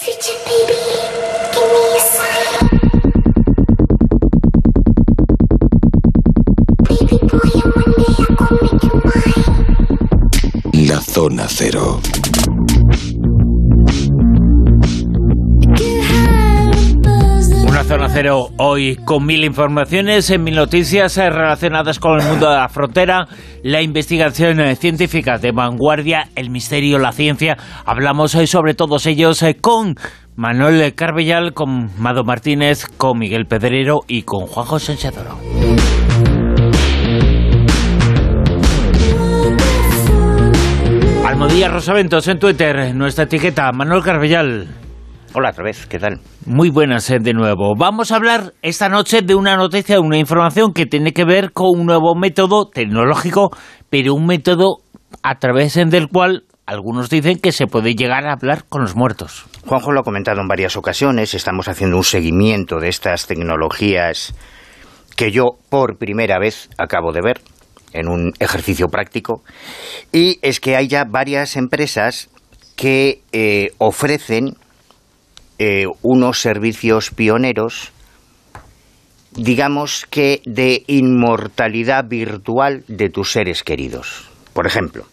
La cero hoy con mil informaciones, en mil noticias eh, relacionadas con el mundo de la frontera, la investigación eh, científica de vanguardia, el misterio, la ciencia. Hablamos hoy sobre todos ellos eh, con Manuel Carbellal, con Mado Martínez, con Miguel Pedrero y con Juan José Enchadoro. Almodía Rosaventos en Twitter, nuestra etiqueta, Manuel Carbellal. Hola otra vez, ¿qué tal? Muy buenas eh, de nuevo. Vamos a hablar esta noche de una noticia, una información que tiene que ver con un nuevo método tecnológico, pero un método a través del cual algunos dicen que se puede llegar a hablar con los muertos. Juanjo lo ha comentado en varias ocasiones, estamos haciendo un seguimiento de estas tecnologías que yo por primera vez acabo de ver en un ejercicio práctico, y es que hay ya varias empresas que eh, ofrecen eh, unos servicios pioneros, digamos que de inmortalidad virtual de tus seres queridos. Por ejemplo,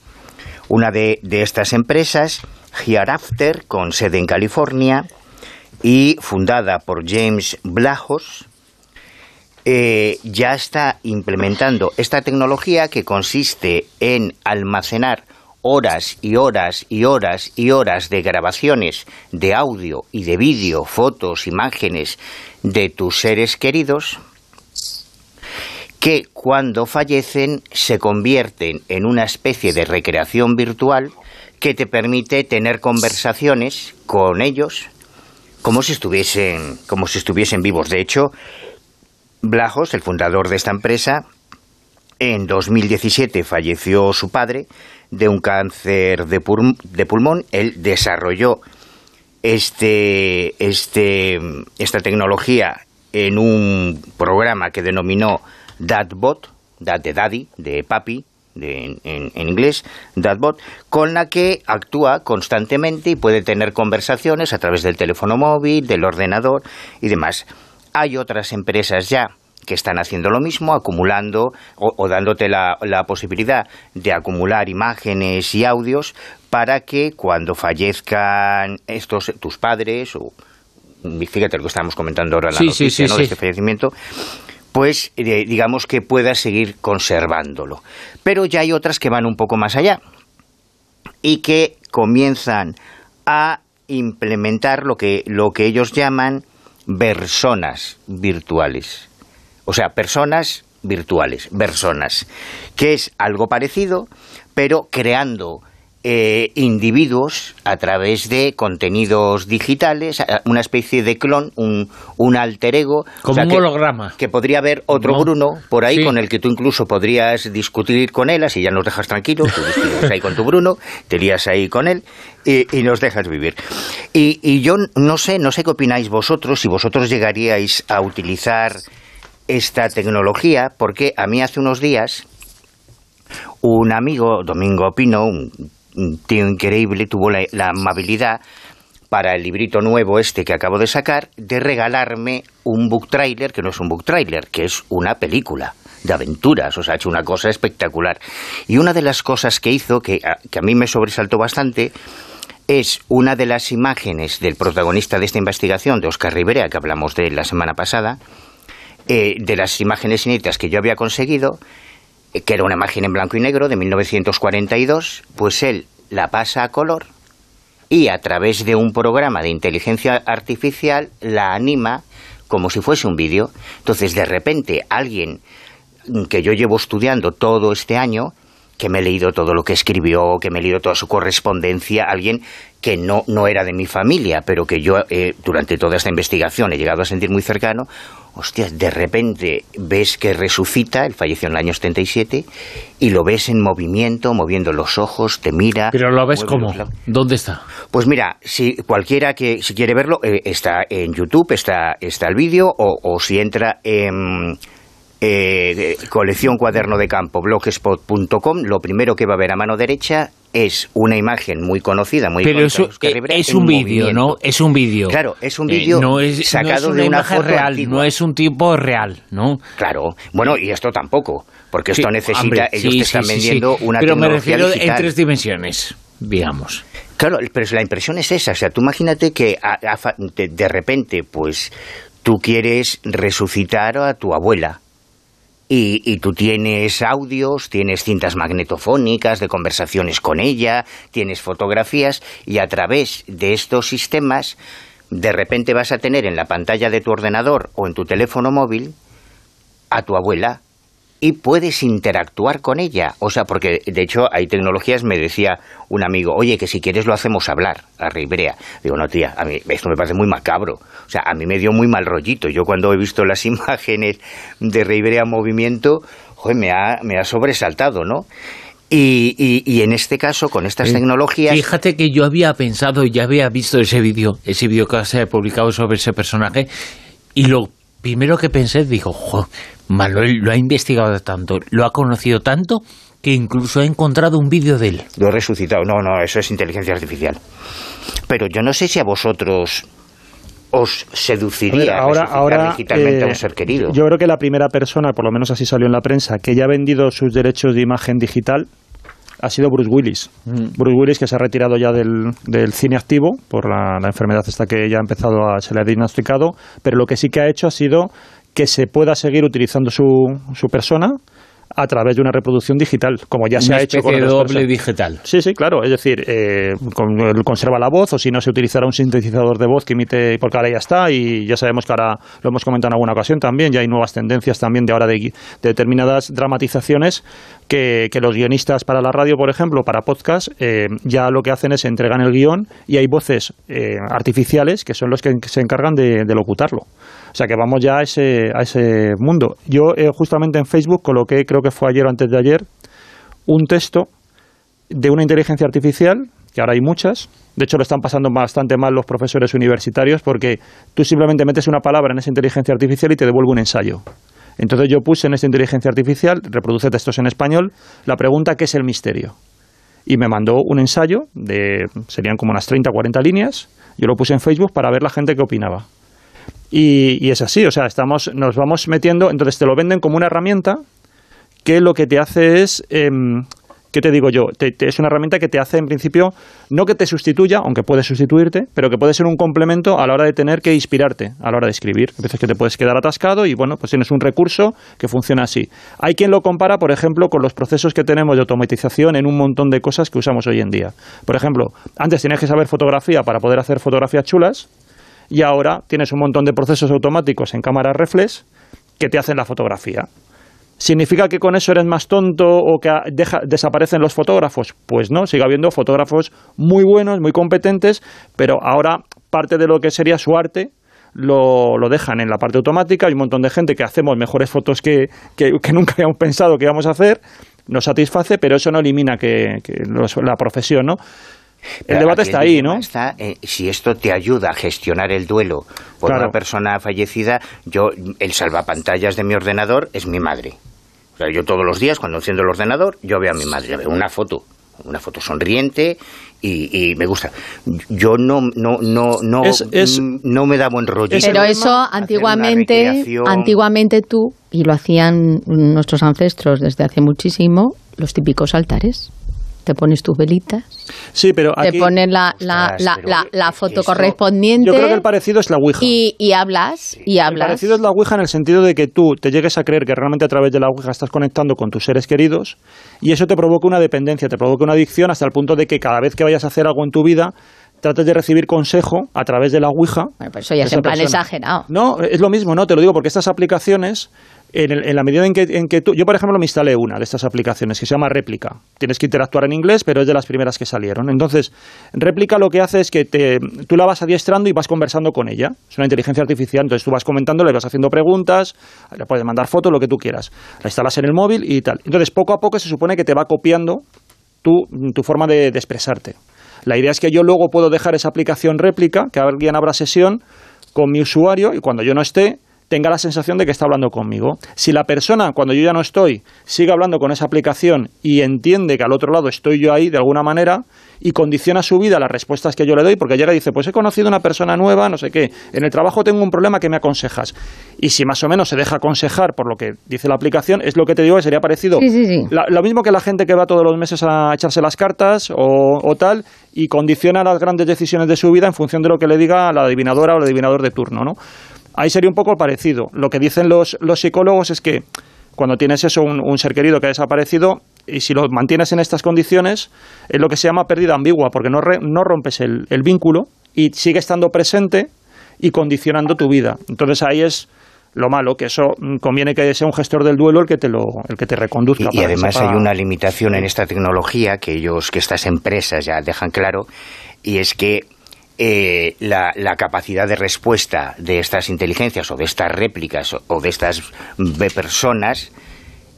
una de, estas empresas, Hereafter, con sede en California y fundada por James Blajos, eh, ya está implementando esta tecnología que consiste en almacenar horas y horas y horas y horas de grabaciones de audio y de vídeo, fotos, imágenes de tus seres queridos que cuando fallecen se convierten en una especie de recreación virtual que te permite tener conversaciones con ellos como si estuviesen como si estuviesen vivos. De hecho, Blajos, el fundador de esta empresa, en 2017 falleció su padre de un cáncer de, pulmón. Él desarrolló este, este, esta tecnología en un programa que denominó DadBot, Dad de Daddy, de Papi, en, en, inglés, DadBot, con la que actúa constantemente y puede tener conversaciones a través del teléfono móvil, del ordenador y demás. Hay otras empresas ya que están haciendo lo mismo, acumulando o, dándote la, posibilidad de acumular imágenes y audios para que cuando fallezcan estos tus padres o fíjate lo que estábamos comentando ahora en la noticia, de este fallecimiento, pues eh, digamos que puedas seguir conservándolo. Pero ya hay otras que van un poco más allá y que comienzan a implementar lo que, lo que ellos llaman personas virtuales. O sea, personas virtuales, personas, que es algo parecido, pero creando eh, individuos a través de contenidos digitales, una especie de clon, un, un alter ego. Como un holograma. Que podría haber otro Bruno por ahí con el que tú incluso podrías discutir con él, así ya nos dejas tranquilos, tú discutes ahí con tu Bruno, te lías ahí con él y, nos dejas vivir. Y, y yo no sé, no sé qué opináis vosotros, si vosotros llegaríais a utilizar esta tecnología, porque a mí hace unos días un amigo, Domingo Pino, un tío increíble, tuvo la, amabilidad para el librito nuevo este que acabo de sacar, de regalarme un book trailer, que no es un book trailer, que es una película de aventuras, o sea, ha hecho una cosa espectacular. Y una de las cosas que hizo, que a, que a mí me sobresaltó bastante, es una de las imágenes del protagonista de esta investigación, de Oscar Rivera, que hablamos de la semana pasada, eh, de las imágenes inéditas que yo había conseguido, que era una imagen en blanco y negro de 1942, pues él la pasa a color y a través de un programa de inteligencia artificial la anima como si fuese un vídeo. Entonces, de repente, alguien que yo llevo estudiando todo este año, que me he leído todo lo que escribió, que me he leído toda su correspondencia, alguien que no, no era de mi familia, pero que yo eh, durante toda esta investigación he llegado a sentir muy cercano, hostia, de repente ves que resucita, él falleció en el año 77, y lo ves en movimiento, moviendo los ojos, te mira. Pero lo ves cómo, ¿dónde está? Pues mira, si cualquiera que si quiere verlo, eh, está en YouTube, está, está el vídeo, o, si entra en eh, colección cuaderno de campo, blogspot.com, lo primero que va a ver a mano derecha es una imagen muy conocida, muy Pero eso, eh, es un vídeo, ¿no? Es un vídeo. Claro, es un vídeo sacado de una foto real, no es un tipo real, ¿no? Claro. Bueno, y esto tampoco, porque esto necesita, ellos te están vendiendo una Pero me refiero en tres dimensiones, digamos. Claro, pero la impresión es esa, o sea, tú imagínate que de repente, pues, tú quieres resucitar a tu abuela y, tú tienes audios, tienes cintas magnetofónicas de conversaciones con ella, tienes fotografías y a través de estos sistemas de repente vas a tener en la pantalla de tu ordenador o en tu teléfono móvil a tu abuela y puedes interactuar con ella. O sea, porque de hecho hay tecnologías, me decía un amigo, oye, que si quieres lo hacemos hablar a Ribrea. Digo, no, tía, a mí esto me parece muy macabro. O sea, a mí me dio muy mal rollito. Yo cuando he visto las imágenes de Ribrea en movimiento, joder, me ha, me ha sobresaltado, ¿no? Y, y, en este caso, con estas tecnologías... Fíjate que yo había pensado, ya había visto ese vídeo, ese vídeo que se ha publicado sobre ese personaje, y lo primero que pensé, digo, jo, Manuel lo ha investigado tanto, lo ha conocido tanto, que incluso ha encontrado un vídeo de él. Lo he resucitado. No, no, eso es inteligencia artificial. Pero yo no sé si a vosotros os seduciría ahora, ahora, digitalmente a un eh, ser querido. Yo creo que la primera persona, por lo menos así salió en la prensa, que ya ha vendido sus derechos de imagen digital ha sido Bruce Willis. Mm. Bruce Willis que se ha retirado ya del, cine activo por la, enfermedad esta que ya ha empezado a se le ha diagnosticado, pero lo que sí que ha hecho ha sido que se pueda seguir utilizando su, su persona a través de una reproducción digital, como ya se ha hecho con el doble digital. Sí, sí, claro. Es decir, eh, conserva la voz o si no se utilizará un sintetizador de voz que imite, porque ahora ya está y ya sabemos que ahora lo hemos comentado en alguna ocasión también, ya hay nuevas tendencias también de ahora de, determinadas dramatizaciones que, que, los guionistas para la radio, por ejemplo, para podcast, eh, ya lo que hacen es entregan el guion y hay voces eh, artificiales que son los que se encargan de, de locutarlo. O sea que vamos ya a ese, a ese mundo. Yo eh, justamente en Facebook coloqué, creo que fue ayer o antes de ayer, un texto de una inteligencia artificial, que ahora hay muchas. De hecho, lo están pasando bastante mal los profesores universitarios porque tú simplemente metes una palabra en esa inteligencia artificial y te devuelve un ensayo. Entonces yo puse en esta inteligencia artificial, reproduce textos en español, la pregunta ¿qué es el misterio? Y me mandó un ensayo de, serían como unas 30 o 40 líneas, yo lo puse en Facebook para ver la gente qué opinaba. Y, es así, o sea, estamos, nos vamos metiendo, entonces te lo venden como una herramienta que lo que te hace es, em, ¿qué te digo yo? es una herramienta que te hace, en principio, no que te sustituya, aunque puede sustituirte, pero que puede ser un complemento a la hora de tener que inspirarte, a la hora de escribir. A veces que te puedes quedar atascado y, bueno, pues tienes un recurso que funciona así. Hay quien lo compara, por ejemplo, con los procesos que tenemos de automatización en un montón de cosas que usamos hoy en día. Por ejemplo, antes tenías que saber fotografía para poder hacer fotografías chulas, y ahora tienes un montón de procesos automáticos en cámara reflex que te hacen la fotografía. ¿Significa que con eso eres más tonto o que desaparecen los fotógrafos? Pues no, sigue habiendo fotógrafos muy buenos, muy competentes, pero ahora parte de lo que sería su arte lo, dejan en la parte automática. Hay un montón de gente que hacemos mejores fotos que, que, nunca habíamos pensado que íbamos a hacer, nos satisface, pero eso no elimina que, la profesión, ¿no? El debate está ahí, ¿no? Está, si esto te ayuda a gestionar el duelo por una persona fallecida, yo el salvapantallas de mi ordenador es mi madre. O sea, yo todos los días cuando enciendo el ordenador, yo veo a mi madre, veo una foto, una foto sonriente y, me gusta. Yo no no no no no me da buen rollo. Pero eso antiguamente antiguamente tú y lo hacían nuestros ancestros desde hace muchísimo los típicos altares te pones tus velitas, sí, pero te pones la, la, la, la, foto correspondiente. Yo creo que el parecido es la Ouija. Y, y hablas, y hablas. El parecido es la Ouija en el sentido de que tú te llegues a creer que realmente a través de la Ouija estás conectando con tus seres queridos y eso te provoca una dependencia, te provoca una adicción hasta el punto de que cada vez que vayas a hacer algo en tu vida trates de recibir consejo a través de la Ouija. Bueno, pues eso ya es en plan exagerado. No, es lo mismo, ¿no? Te lo digo porque estas aplicaciones en, la medida en que, en que tú, yo por ejemplo me instalé una de estas aplicaciones que se llama Réplica. Tienes que interactuar en inglés, pero es de las primeras que salieron. Entonces, Réplica lo que hace es que te, tú la vas adiestrando y vas conversando con ella. Es una inteligencia artificial, entonces tú vas comentando, le vas haciendo preguntas, le puedes mandar fotos, lo que tú quieras. La instalas en el móvil y tal. Entonces, poco a poco se supone que te va copiando tu, tu forma de, de expresarte. La idea es que yo luego puedo dejar esa aplicación réplica, que alguien abra sesión con mi usuario y cuando yo no esté, tenga la sensación de que está hablando conmigo. Si la persona, cuando yo ya no estoy, sigue hablando con esa aplicación y entiende que al otro lado estoy yo ahí de alguna manera y condiciona su vida las respuestas que yo le doy, porque llega y dice, pues he conocido una persona nueva, no sé qué, en el trabajo tengo un problema que me aconsejas. Y si más o menos se deja aconsejar por lo que dice la aplicación, es lo que te digo que sería parecido. lo mismo que la gente que va todos los meses a echarse las cartas o, o tal y condiciona las grandes decisiones de su vida en función de lo que le diga la adivinadora o el adivinador de turno, ¿no? Ahí sería un poco parecido. Lo que dicen los, los psicólogos es que cuando tienes eso, un, ser querido que ha desaparecido, y si lo mantienes en estas condiciones, es lo que se llama pérdida ambigua, porque no, no rompes el, el, vínculo y sigue estando presente y condicionando tu vida. Entonces ahí es lo malo, que eso mm, conviene que sea un gestor del duelo el que te lo, el que te reconduzca. Y, y además hay una limitación en esta tecnología que ellos, que estas empresas ya dejan claro, y es que eh, la, capacidad de respuesta de estas inteligencias o de estas réplicas o de estas personas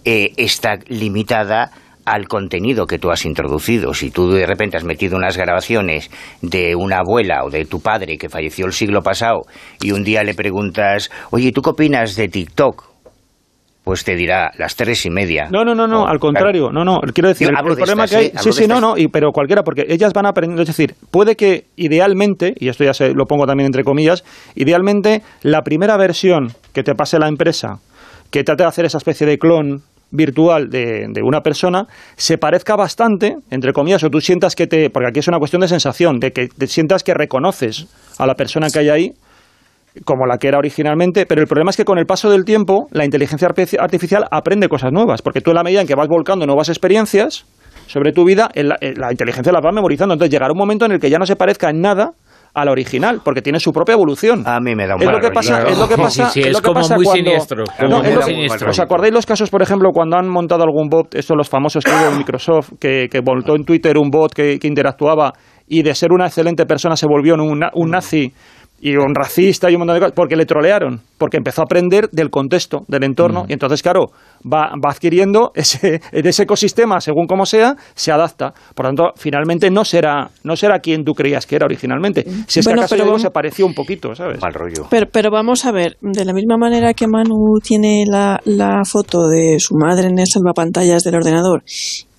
eh, está limitada al contenido que tú has introducido. Si tú de repente has metido unas grabaciones de una abuela o de tu padre que falleció el siglo pasado y un día le preguntas, oye, ¿tú qué opinas de TikTok? Pues te dirá las tres y media. No, no, no, no, al contrario, no, no, quiero decir, el, problema que hay, sí, sí, no, no, y, pero cualquiera, porque ellas van aprendiendo, es decir, puede que idealmente, y esto ya se, lo pongo también entre comillas, idealmente la primera versión que te pase la empresa, que trate de hacer esa especie de clon virtual de, de, una persona se parezca bastante, entre comillas, o tú sientas que te. Porque aquí es una cuestión de sensación, de que te sientas que reconoces a la persona que hay ahí como la que era originalmente, pero el problema es que con el paso del tiempo la inteligencia artificial aprende cosas nuevas, porque tú en la medida en que vas volcando nuevas experiencias sobre tu vida, la, inteligencia las va memorizando. Entonces llegará un momento en el que ya no se parezca en nada a la original, porque tiene su propia evolución. A mí me da un es lo que pasa, Es lo que pasa, es, lo que pasa muy cuando, siniestro. ¿Os acordáis los casos, por ejemplo, cuando han montado algún bot, estos los famosos que hubo en Microsoft, que, que montó en Twitter un bot que, interactuaba y de ser una excelente persona se volvió un, un nazi y un racista y un montón de cosas, porque le trolearon, porque empezó a aprender del contexto, del entorno, y entonces, claro, va, va adquiriendo ese, ese ecosistema, según como sea, se adapta. Por tanto, finalmente no será, no será quien tú creías que era originalmente. Si es que acaso luego se pareció un poquito, ¿sabes? Mal rollo. Pero, pero vamos a ver, de la misma manera que Manu tiene la, la foto de su madre en el salvapantallas del ordenador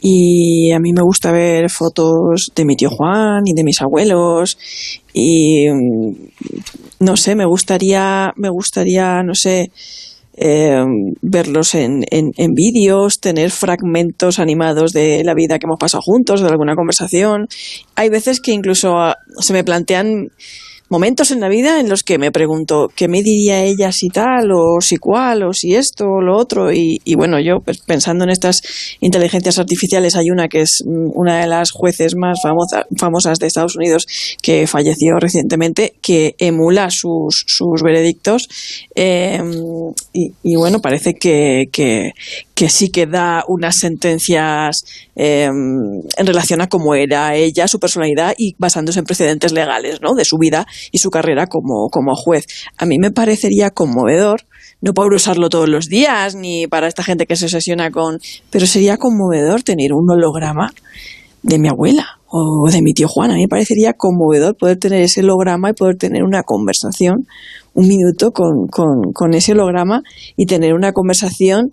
y a mí me gusta ver fotos de mi tío Juan y de mis abuelos y mm, no sé, me gustaría, me gustaría, no sé, eh, verlos en, en, en vídeos, tener fragmentos animados de la vida que hemos pasado juntos, de alguna conversación. Hay veces que incluso ah, se me plantean momentos en la vida en los que me pregunto qué me diría ella si tal o si cual o si esto o lo otro y, bueno yo pues, pensando en estas inteligencias artificiales hay una que es mm, una de las jueces más famosas de Estados Unidos que falleció recientemente que emula sus, sus veredictos em, y, bueno parece que, que, que sí que da unas sentencias em, en relación a cómo era ella, su personalidad y basándose en precedentes legales ¿no? de su vida y su carrera como, como juez. A mí me parecería conmovedor, no para usarlo todos los días ni para esta gente que se obsesiona con, pero sería conmovedor tener un holograma de mi abuela o de mi tío Juan. A mí me parecería conmovedor poder tener ese holograma y poder tener una conversación, un minuto con, con, con ese holograma y tener una conversación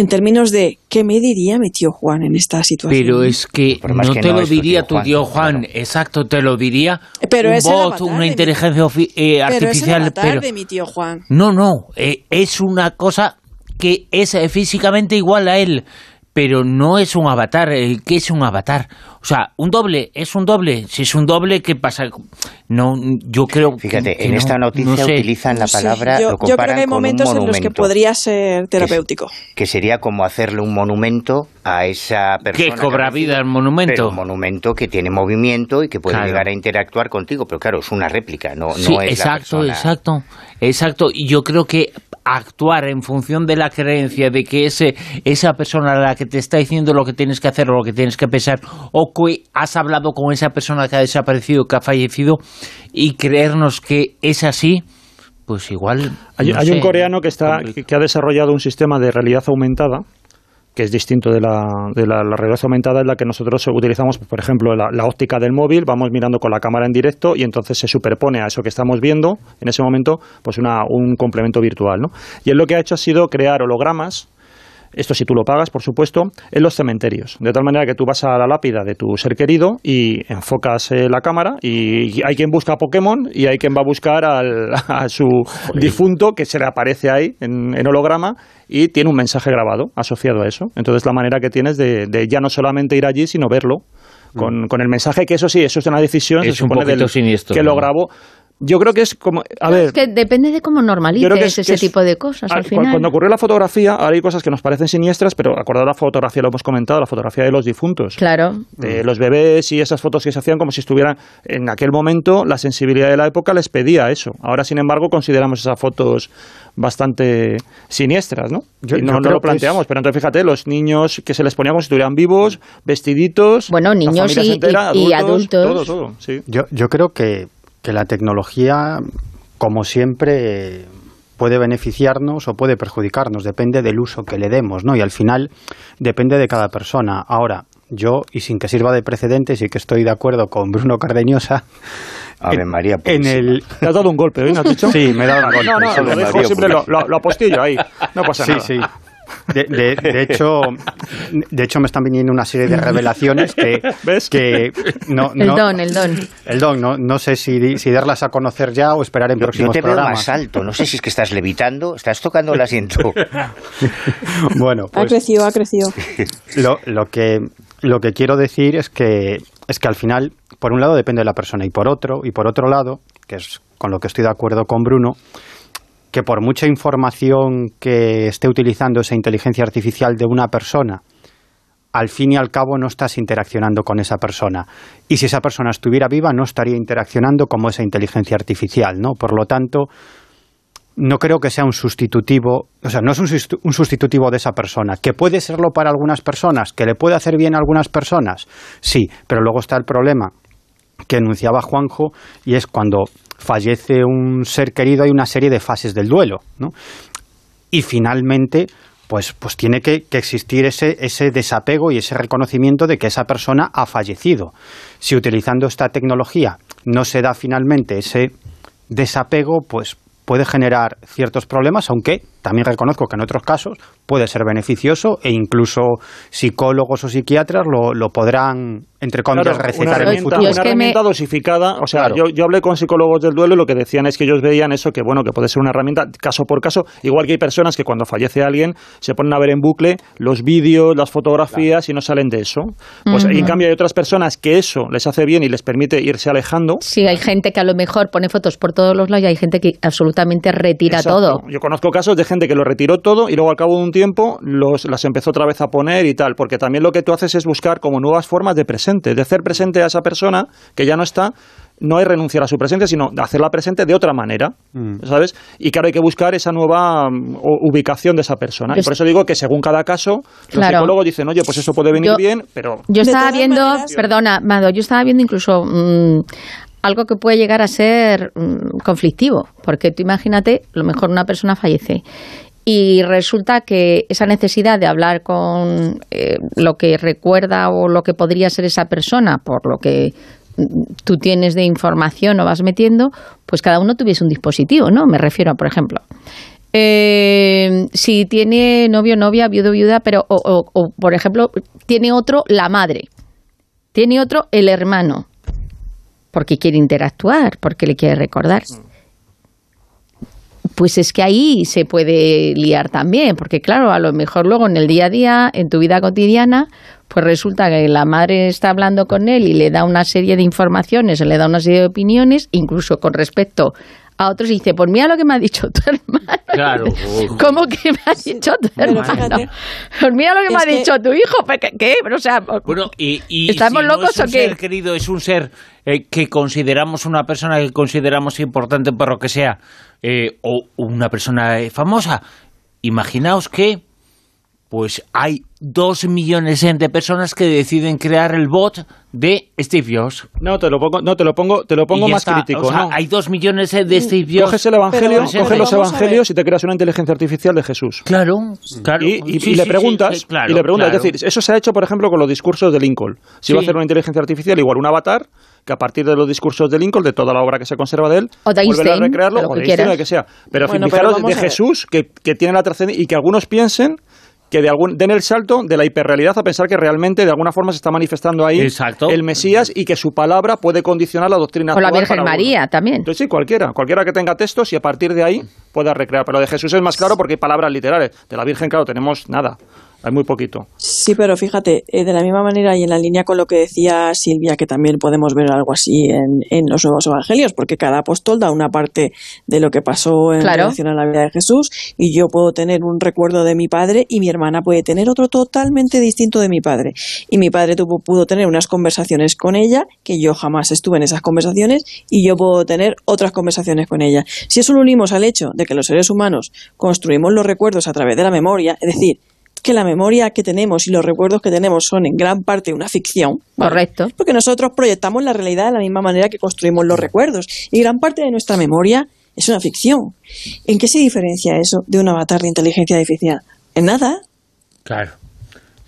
en términos de qué me diría mi tío Juan en esta situación. Pero es que no te lo diría tu tío Juan, exacto, te lo diría pero un bot, una inteligencia eh, artificial. Pero es de mi tío Juan. No, no, eh, es una cosa que es eh, físicamente igual a él, pero no es un avatar. ¿Qué es un avatar? O sea, un doble, es un doble. Si es un doble, ¿qué pasa? No, yo creo Fíjate, en esta noticia utilizan la palabra. Yo, creo que hay momentos en los que podría ser terapéutico. Que, sería como hacerle un monumento a esa persona. Que cobra vida el monumento. un monumento que tiene movimiento y que puede llegar a interactuar contigo. Pero claro, es una réplica, no, no es exacto, la persona. Exacto, exacto. Y yo creo que actuar en función de la creencia de que ese, esa persona a la que te está diciendo lo que tienes que hacer o lo que tienes que pensar, o que has hablado con esa persona que ha desaparecido, que ha fallecido, y creernos que es así, pues igual. Hay, un coreano que, está, que, ha desarrollado un sistema de realidad aumentada que es distinto de la, de la, realidad aumentada, es la que nosotros utilizamos, por ejemplo, la, la, óptica del móvil, vamos mirando con la cámara en directo y entonces se superpone a eso que estamos viendo en ese momento, pues una, un complemento virtual. ¿no? Y él lo que ha hecho ha sido crear hologramas esto si tú lo pagas, por supuesto, en los cementerios. De tal manera que tú vas a la lápida de tu ser querido y enfocas eh, la cámara y hay quien busca a Pokémon y hay quien va a buscar al, a su difunto que se le aparece ahí en, holograma y tiene un mensaje grabado asociado a eso. Entonces la manera que tienes de, ya no solamente ir allí, sino verlo. Con, mm. con, el mensaje que eso sí, eso es una decisión, es se supone un siniestro, que lo grabo yo creo que es como. A ver. Es que depende de cómo normalices ese tipo de cosas. Al, final. Cuando ocurrió la fotografía, ahora hay cosas que nos parecen siniestras, pero acordado la fotografía, lo hemos comentado, la fotografía de los difuntos. Claro. De los bebés y esas fotos que se hacían como si estuvieran. En aquel momento, la sensibilidad de la época les pedía eso. Ahora, sin embargo, consideramos esas fotos bastante siniestras, ¿no? y no, lo planteamos, pero entonces fíjate, los niños que se les ponía como si estuvieran vivos, vestiditos. Bueno, niños y, adultos, Todo, todo, sí. yo, yo creo que que la tecnología, como siempre, puede beneficiarnos o puede perjudicarnos, depende del uso que le demos, ¿no? Y al final depende de cada persona. Ahora, yo, y sin que sirva de precedente, sí que estoy de acuerdo con Bruno Cardeñosa. Ave María en el... ¿Te has dado un golpe, ¿eh? ¿no has dicho? Sí, me he dado un golpe. No, no, lo dejo siempre, lo, lo, apostillo ahí. No pasa nada. Sí, sí. De, hecho, de hecho, me están viniendo una serie de revelaciones que, que no, el don, el don. El don, no, no sé si, si darlas a conocer ya o esperar en próximos yo te Veo más alto, no sé si es que estás levitando, estás tocando el asiento. bueno, pues, ha crecido, ha crecido. Lo, lo, que, lo que quiero decir es que, es que al final, por un lado depende de la persona y por otro, y por otro lado, que es con lo que estoy de acuerdo con Bruno, que por mucha información que esté utilizando esa inteligencia artificial de una persona, al fin y al cabo no estás interaccionando con esa persona. Y si esa persona estuviera viva, no estaría interaccionando como esa inteligencia artificial, ¿no? Por lo tanto, no creo que sea un sustitutivo, o sea, no es un, sustitutivo de esa persona, que puede serlo para algunas personas, que le puede hacer bien a algunas personas, sí, pero luego está el problema que enunciaba Juanjo y es cuando fallece un ser querido, hay una serie de fases del duelo. Y finalmente, pues, pues tiene que, existir ese, ese desapego y ese reconocimiento de que esa persona ha fallecido. Si utilizando esta tecnología no se da finalmente ese desapego, pues puede generar ciertos problemas, aunque también reconozco que en otros casos puede ser beneficioso e incluso psicólogos o psiquiatras lo, lo podrán entre comillas, recetar en el futuro. Una herramienta dosificada. O sea, yo, yo hablé con psicólogos del duelo y lo que decían es que ellos veían eso, que bueno, que puede ser una herramienta caso por caso, igual que hay personas que cuando fallece alguien se ponen a ver en bucle los vídeos, las fotografías y no salen de eso. Pues en cambio hay otras personas que eso les hace bien y les permite irse alejando. Sí, hay gente que a lo mejor pone fotos por todos los lados y hay gente que absolutamente retira todo. Yo conozco casos de gente que lo retiró todo y luego al cabo de un tiempo los, las empezó otra vez a poner y tal, porque también lo que tú haces es buscar como nuevas formas de presencia de hacer presente a esa persona que ya no está, no es renunciar a su presencia, sino hacerla presente de otra manera, mm. ¿sabes? Y claro, hay que buscar esa nueva mm, ubicación de esa persona. y por eso digo que según cada caso, los psicólogos dicen, oye, pues eso puede venir bien, pero... Yo estaba viendo, perdona, Mado, yo estaba viendo incluso mm, algo que puede llegar a ser conflictivo, porque tú imagínate, lo mejor una persona fallece y resulta que esa necesidad de hablar con eh, lo que recuerda o lo que podría ser esa persona, por lo que tú tienes de información o vas metiendo, pues cada uno tuviese un dispositivo, ¿no? Me refiero a, por ejemplo, eh, si tiene novio, novia, viudo, viuda, pero, o, o, por ejemplo, tiene otro la madre, tiene otro el hermano, porque quiere interactuar, porque le quiere recordar pues es que ahí se puede liar también, porque claro, a lo mejor luego en el día a día, en tu vida cotidiana, pues resulta que la madre está hablando con él y le da una serie de informaciones, le da una serie de opiniones, incluso con respecto a otros y dice, pues mira lo que me ha dicho tu hermano. Claro. ¿Cómo que me ha dicho tu hermano? Pues mira lo que me ha dicho tu hijo. Pues, ¿Qué? O sea, bueno, y, ¿estamos locos o qué? Ser querido es un ser eh, que consideramos una persona que consideramos importante por lo que sea, eh, o una persona eh, famosa. Imaginaos que pues hay dos millones de personas que deciden crear el bot de Steve Jobs. No, te lo pongo, no, te lo pongo, te lo pongo más está. crítico. O sea, ¿no? hay dos millones de Steve Jobs. Coges el evangelio, Pero- coges los evangelios y te creas una inteligencia artificial de Jesús. Claro, claro. Y, y- Sí, y le preguntas, sí, sí, claro, y le preguntas, claro. es decir, eso se ha hecho, por ejemplo, con los discursos de Lincoln. Si va a hacer una inteligencia artificial, igual un avatar, que a partir de los discursos de Lincoln, de toda la obra que se conserva de él, O de vuelve a Einstein, recrearlo, o que de Einstein, que sea. Pero Bueno, fijaros, pero de. Jesús, que, que tiene la trascendencia, y que algunos piensen que de algún, den el salto de la hiperrealidad a pensar que realmente de alguna forma se está manifestando ahí Exacto. el Mesías y que su palabra puede condicionar la doctrina O la Virgen María también. Entonces sí, cualquiera, cualquiera que tenga textos y a partir de ahí pueda recrear. Pero lo de Jesús es más claro porque hay palabras literales. De la Virgen, claro, tenemos nada. Hay muy poquito. Sí, pero fíjate, eh, de la misma manera y en la línea con lo que decía Silvia, que también podemos ver algo así en, en los nuevos evangelios, porque cada apóstol da una parte de lo que pasó en Claro. relación a la vida de Jesús, y yo puedo tener un recuerdo de mi padre y mi hermana puede tener otro totalmente distinto de mi padre. Y mi padre tuvo, pudo tener unas conversaciones con ella, que yo jamás estuve en esas conversaciones, y yo puedo tener otras conversaciones con ella. Si eso lo unimos al hecho de que los seres humanos construimos los recuerdos a través de la memoria, es decir, que la memoria que tenemos y los recuerdos que tenemos son en gran parte una ficción. ¿vale? Correcto. Porque nosotros proyectamos la realidad de la misma manera que construimos los recuerdos. Y gran parte de nuestra memoria es una ficción. ¿En qué se diferencia eso de un avatar de inteligencia artificial? En nada. Claro.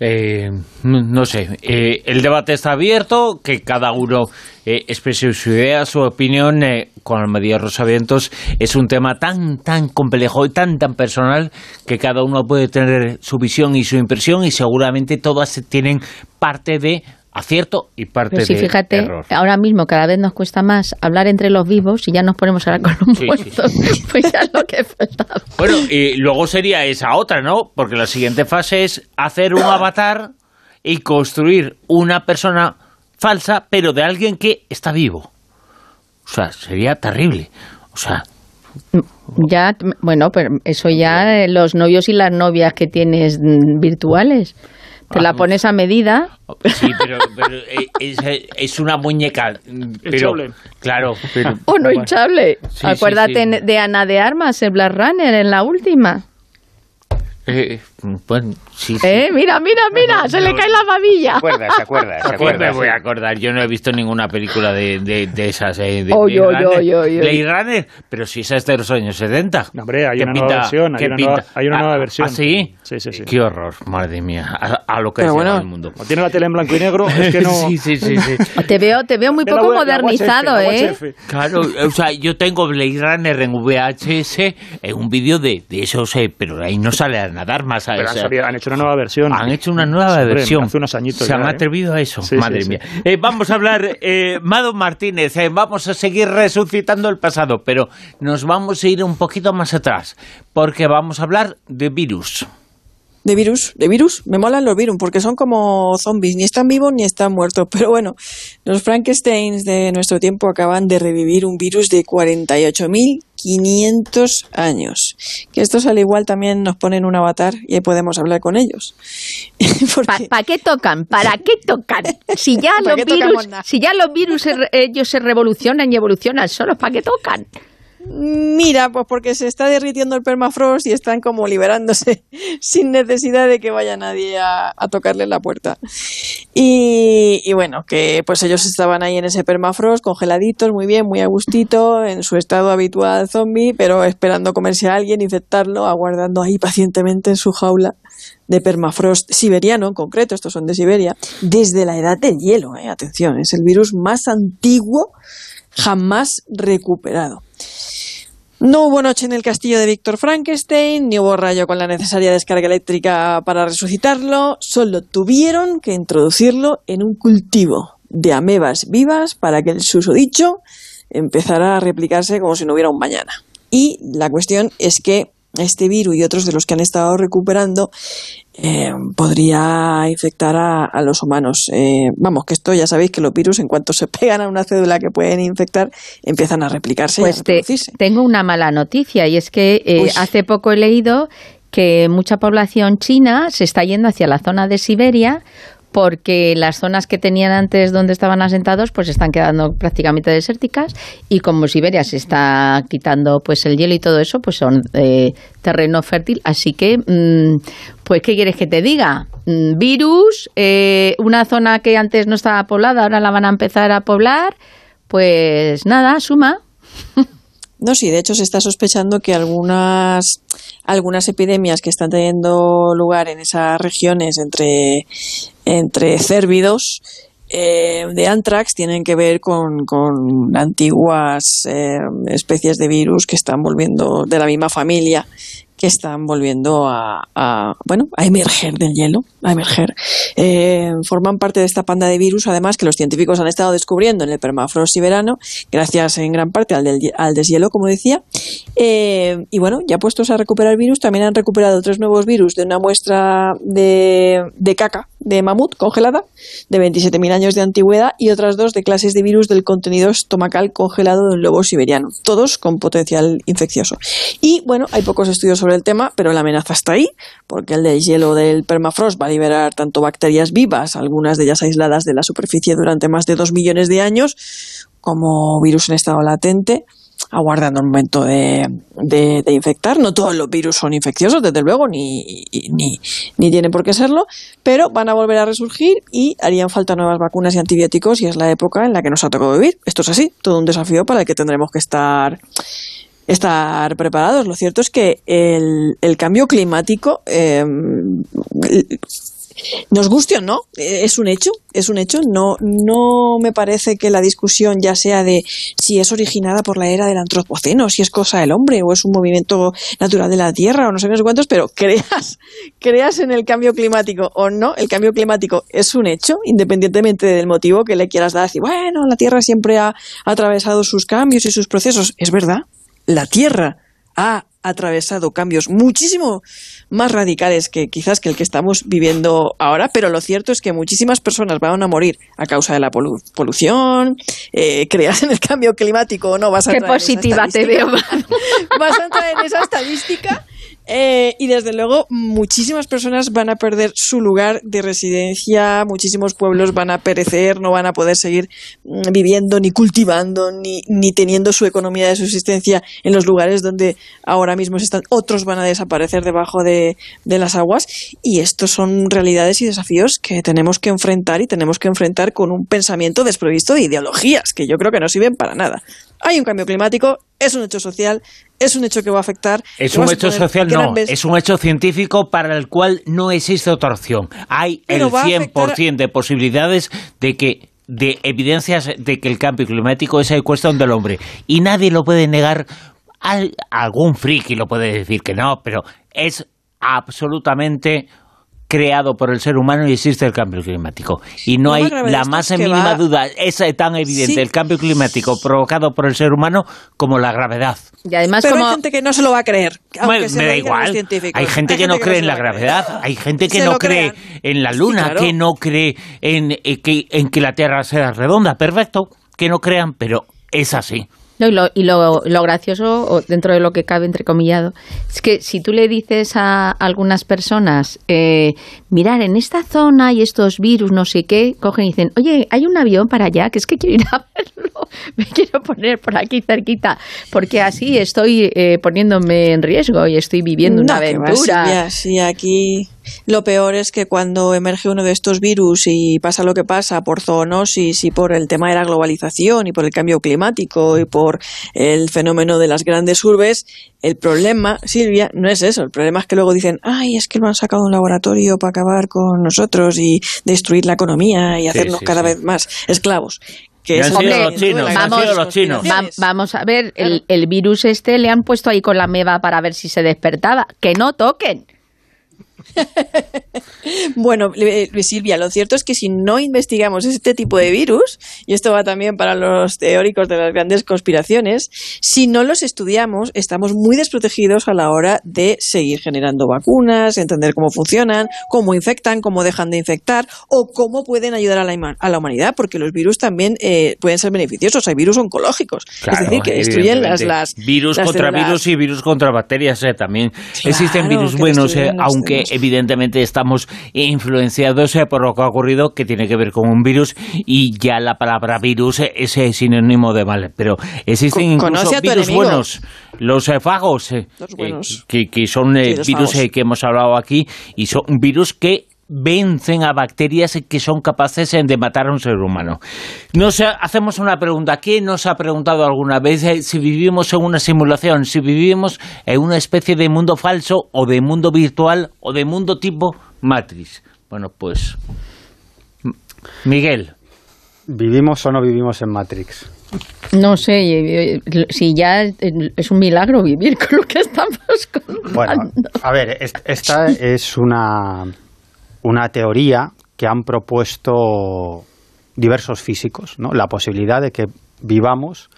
Eh, no sé, eh, el debate está abierto, que cada uno eh, exprese su idea, su opinión, eh, con el medio Rosavientos. Es un tema tan, tan complejo y tan, tan personal que cada uno puede tener su visión y su impresión y seguramente todas tienen parte de acierto y parte Pero sí, de fíjate, error. ahora mismo cada vez nos cuesta más hablar entre los vivos y ya nos ponemos ahora con los Sí, sí, muertos. Pues ya es lo que faltaba. Bueno, y luego sería esa otra, ¿no? Porque la siguiente fase es hacer un avatar y construir una persona falsa, pero de alguien que está vivo. O sea, sería terrible. O sea, Ya, bueno, pero eso ya eh, los novios y las novias que tienes mm, virtuales. Te la Ah, pones a medida. sí, pero, pero, eh, es, es una muñeca. Pero, Hinchable. claro, pero... O no hinchable. Sí, Acuérdate sí, sí. de Ana de Armas, el Black Runner, en la última. Eh, bueno, sí, sí. ¿Eh? Mira, mira, mira, se le cae la babilla. ¿Se acuerda? ¿Se acuerda? ¿Se Pues acuerda? me voy a acordar, yo no he visto ninguna película de, de, de esas. eh, de Oy, Blade oy. Blade Runner, pero si esa es de los años 70. No, hombre, hay ¿Qué una nueva pinta? versión, hay ¿Qué una nueva- hay una Ah, nueva versión. ¿Ah, sí? Sí, sí, sí. Qué horror, madre mía, a, a lo que Pero bueno. el mundo. O tiene la tele en blanco y negro, es que no... sí, sí, sí, sí. Te veo, te veo muy poco web- modernizado, UHF, la ¿eh? UHF. Claro, o sea, yo tengo Blade Runner en VHS, en un vídeo de, de esos, eh, pero ahí no sale a nadar más. Pero han, hecho una nueva versión. Han hecho una nueva versión. hace unos añitos Se ya, han ¿eh? atrevido a eso. Sí, Madre sí, sí. mía. Eh, vamos a hablar, eh, Mado Martínez, eh, vamos a seguir resucitando el pasado, pero nos vamos a ir un poquito más atrás, porque vamos a hablar de virus. De virus, de virus, me molan los virus porque son como zombies, ni están vivos ni están muertos. Pero bueno, los Frankensteins de nuestro tiempo acaban de revivir un virus de 48.500 años. Que estos al igual también nos ponen un avatar y ahí podemos hablar con ellos. Porque- ¿Para qué tocan? ¿Para qué tocan? Si ya ¿Para los virus, si ya los virus ellos se revolucionan y evolucionan solos, ¿para qué tocan? Mira, pues porque se está derritiendo el permafrost y están como liberándose sin necesidad de que vaya nadie a, tocarle la puerta. Y, y bueno, que pues ellos estaban ahí en ese permafrost, congeladitos, muy bien, muy a gustito, en su estado habitual zombie, pero esperando comerse a alguien, infectarlo, aguardando ahí pacientemente en su jaula de permafrost siberiano, en concreto, estos son de Siberia, desde la edad del hielo, eh, atención, es el virus más antiguo jamás recuperado. No hubo noche en el castillo de Víctor Frankenstein, ni hubo rayo con la necesaria descarga eléctrica para resucitarlo, solo tuvieron que introducirlo en un cultivo de amebas vivas para que el susodicho empezara a replicarse como si no hubiera un mañana. Y la cuestión es que este virus y otros de los que han estado recuperando eh, podría infectar a, a los humanos. Eh, vamos, que esto ya sabéis que los virus en cuanto se pegan a una cédula que pueden infectar, empiezan a replicarse y a Pues te- tengo una mala noticia y es que eh, hace poco he leído que mucha población china se está yendo hacia la zona de Siberia porque las zonas que tenían antes donde estaban asentados pues están quedando prácticamente desérticas y como Siberia se está quitando pues el hielo y todo eso, pues son eh, terreno fértil. Así que, mm, pues, ¿qué quieres que te diga? Mm, virus, eh, una zona que antes no estaba poblada, ahora la van a empezar a poblar, pues nada, suma. No, sí, de hecho se está sospechando que algunas, algunas epidemias que están teniendo lugar en esas regiones entre, entre cérvidos eh, de anthrax tienen que ver con, con antiguas eh, especies de virus que están volviendo de la misma familia que están volviendo a, bueno a emerger del hielo, a emerger. Eh, forman parte de esta panda de virus, además que los científicos han estado descubriendo en el permafrost verano, gracias en gran parte al, al deshielo, como decía. Eh, y bueno, ya puestos a recuperar virus, también han recuperado tres nuevos virus de una muestra de, de caca de mamut congelada de 27.000 años de antigüedad y otras dos de clases de virus del contenido estomacal congelado de un lobo siberiano, todos con potencial infeccioso. Y bueno, hay pocos estudios sobre el tema, pero la amenaza está ahí, porque el deshielo del permafrost va a liberar tanto bacterias vivas, algunas de ellas aisladas de la superficie durante más de dos millones de años, como virus en estado latente, aguardando el momento de, infectar. No todos los virus son infecciosos, desde luego, ni, ni, ni tienen por qué serlo, pero van a volver a resurgir y harían falta nuevas vacunas y antibióticos y es la época en la que nos ha tocado vivir. Esto es así, todo un desafío para el que tendremos que estar estar preparados. Lo cierto es que el, el cambio climático eh, nos guste o no, eh, es un hecho, es un hecho. No, no me parece que la discusión ya sea de si es originada por la era del antropoceno, si es cosa del hombre o es un movimiento natural de la Tierra o no sé qué cuántos, pero creas, creas en el cambio climático o no, el cambio climático es un hecho, independientemente del motivo que le quieras dar. Decir, bueno, la Tierra siempre ha atravesado sus cambios y sus procesos. Es verdad, la Tierra ha atravesado cambios muchísimo más radicales que quizás que el que estamos viviendo ahora, pero lo cierto es que muchísimas personas van a morir a causa de la polución, eh, creas en el cambio climático o no, vas a Qué positiva te veo. vas a entrar en esa estadística eh, y desde luego muchísimas personas van a perder su lugar de residencia, muchísimos pueblos van a perecer, no van a poder seguir mm, viviendo, ni cultivando, ni, ni teniendo su economía de subsistencia en los lugares donde ahora mismo están. Otros van a desaparecer debajo de, de las aguas y estos son realidades y desafíos que tenemos que enfrentar y tenemos que enfrentar con un pensamiento desprovisto de ideologías que yo creo que no sirven para nada hay un cambio climático, es un hecho social, es un hecho que va a afectar. Es un hecho social, no, es un hecho científico para el cual no existe otra opción. Hay el 100% de posibilidades de que de evidencias de que el cambio climático es el cuestión del hombre y nadie lo puede negar algún friki lo puede decir que no, pero es absolutamente creado por el ser humano y existe el cambio climático. Y no, hay la más mínima duda, es tan evidente el cambio climático provocado por el ser humano como la gravedad. Y además Pero hay gente que no se lo va a creer. me, da igual. Hay gente que no cree en la gravedad, hay gente que no cree en la luna, que no cree en, que, en que la Tierra sea redonda. Perfecto, que no crean, pero es así y lo, y lo, gracioso, dentro de lo que cabe entrecomillado, es que si tú le dices a algunas personas, eh, mirar, en esta zona hay estos virus, no sé qué, cogen y dicen, oye, hay un avión para allá, que es que quiero ir a verlo, me quiero poner por aquí cerquita, porque así estoy eh, poniéndome en riesgo y estoy viviendo una aventura. sí, aquí lo peor es que cuando emerge uno de estos virus y pasa lo que pasa por zoonosis y por el tema de la globalización y por el cambio climático y por el fenómeno de las grandes urbes, el problema, Silvia, no es eso. El problema es que luego dicen, ay, es que lo han sacado de un laboratorio para acabar con nosotros y destruir la economía y hacernos cada vez más esclavos que es los chinos, vamos, los chinos. vamos a ver, el, el, virus este le han puesto ahí con la meba para ver si se despertaba. Que no toquen. bueno, Silvia, lo cierto es que si no investigamos este tipo de virus, y esto va también para los teóricos de las grandes conspiraciones, si no los estudiamos, estamos muy desprotegidos a la hora de seguir generando vacunas, entender cómo funcionan, cómo infectan, cómo dejan de infectar o cómo pueden ayudar a la, a la humanidad, porque los virus también eh, pueden ser beneficiosos. Hay virus oncológicos, es decir, que destruyen las, las virus contra virus y virus contra bacterias. Eh, también existen virus buenos, eh, aunque evidentemente estamos influenciados eh, por lo que ha ocurrido, que tiene que ver con un virus, y ya la palabra virus es sinónimo de mal. Pero existen incluso virus buenos, los fagos, que, son virus que hemos hablado aquí, y son virus que vencen a bacterias que son capaces de matar a un ser humano. Nos hacemos una pregunta. ¿Quién nos ha preguntado alguna vez eh, si vivimos en una simulación, si vivimos en una especie de mundo falso o de mundo virtual o de mundo tipo Matrix? Bueno, pues Miguel. ¿Vivimos o no vivimos en Matrix? No sé, si ya es un milagro vivir con lo que estamos contando. Bueno, a ver, esta es una una teoría que han propuesto diversos físicos, ¿no? la posibilidad de que vivamos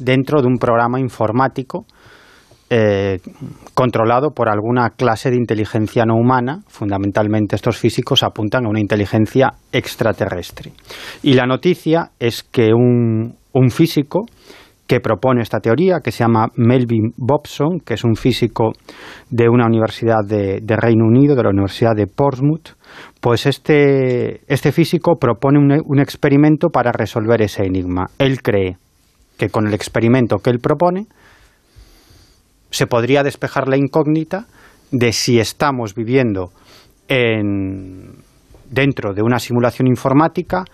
dentro de un programa informático eh, controlado por alguna clase de inteligencia no humana. Fundamentalmente estos físicos apuntan a una inteligencia extraterrestre. Y la noticia es que un, un físico que propone esta teoría, que se llama Melvin Bobson, que es un físico de una universidad de, Reino Unido, de la Universidad de Portsmouth, pues este, este físico propone un, un experimento para resolver ese enigma. Él cree que con el experimento que él propone se podría despejar la incógnita de si estamos viviendo en, dentro de una simulación informática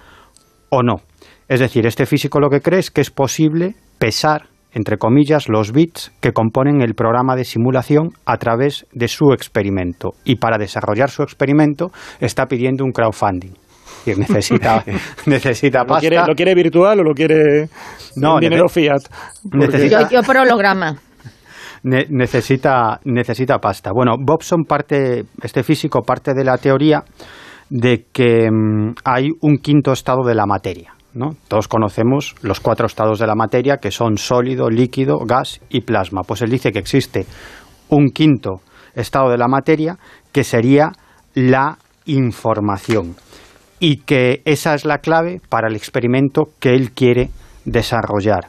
o no. Es decir, este físico lo que cree es que es posible pesar, entre comillas, los bits que componen el programa de simulación a través de su experimento. Y para desarrollar su experimento está pidiendo un crowdfunding. Y necesita, necesita pasta. ¿Lo quiere, virtual o lo quiere no, dinero fiat? Necesita, yo, por holograma. necesita, necesita pasta. Bueno, Bobson parte, este físico parte de la teoría de que mm, hay un quinto estado de la materia. Todos conocemos los cuatro estados de la materia que son sólido, líquido, gas y plasma. Pues él dice que existe un quinto estado de la materia que sería la información y que esa es la clave para el experimento que él quiere desarrollar.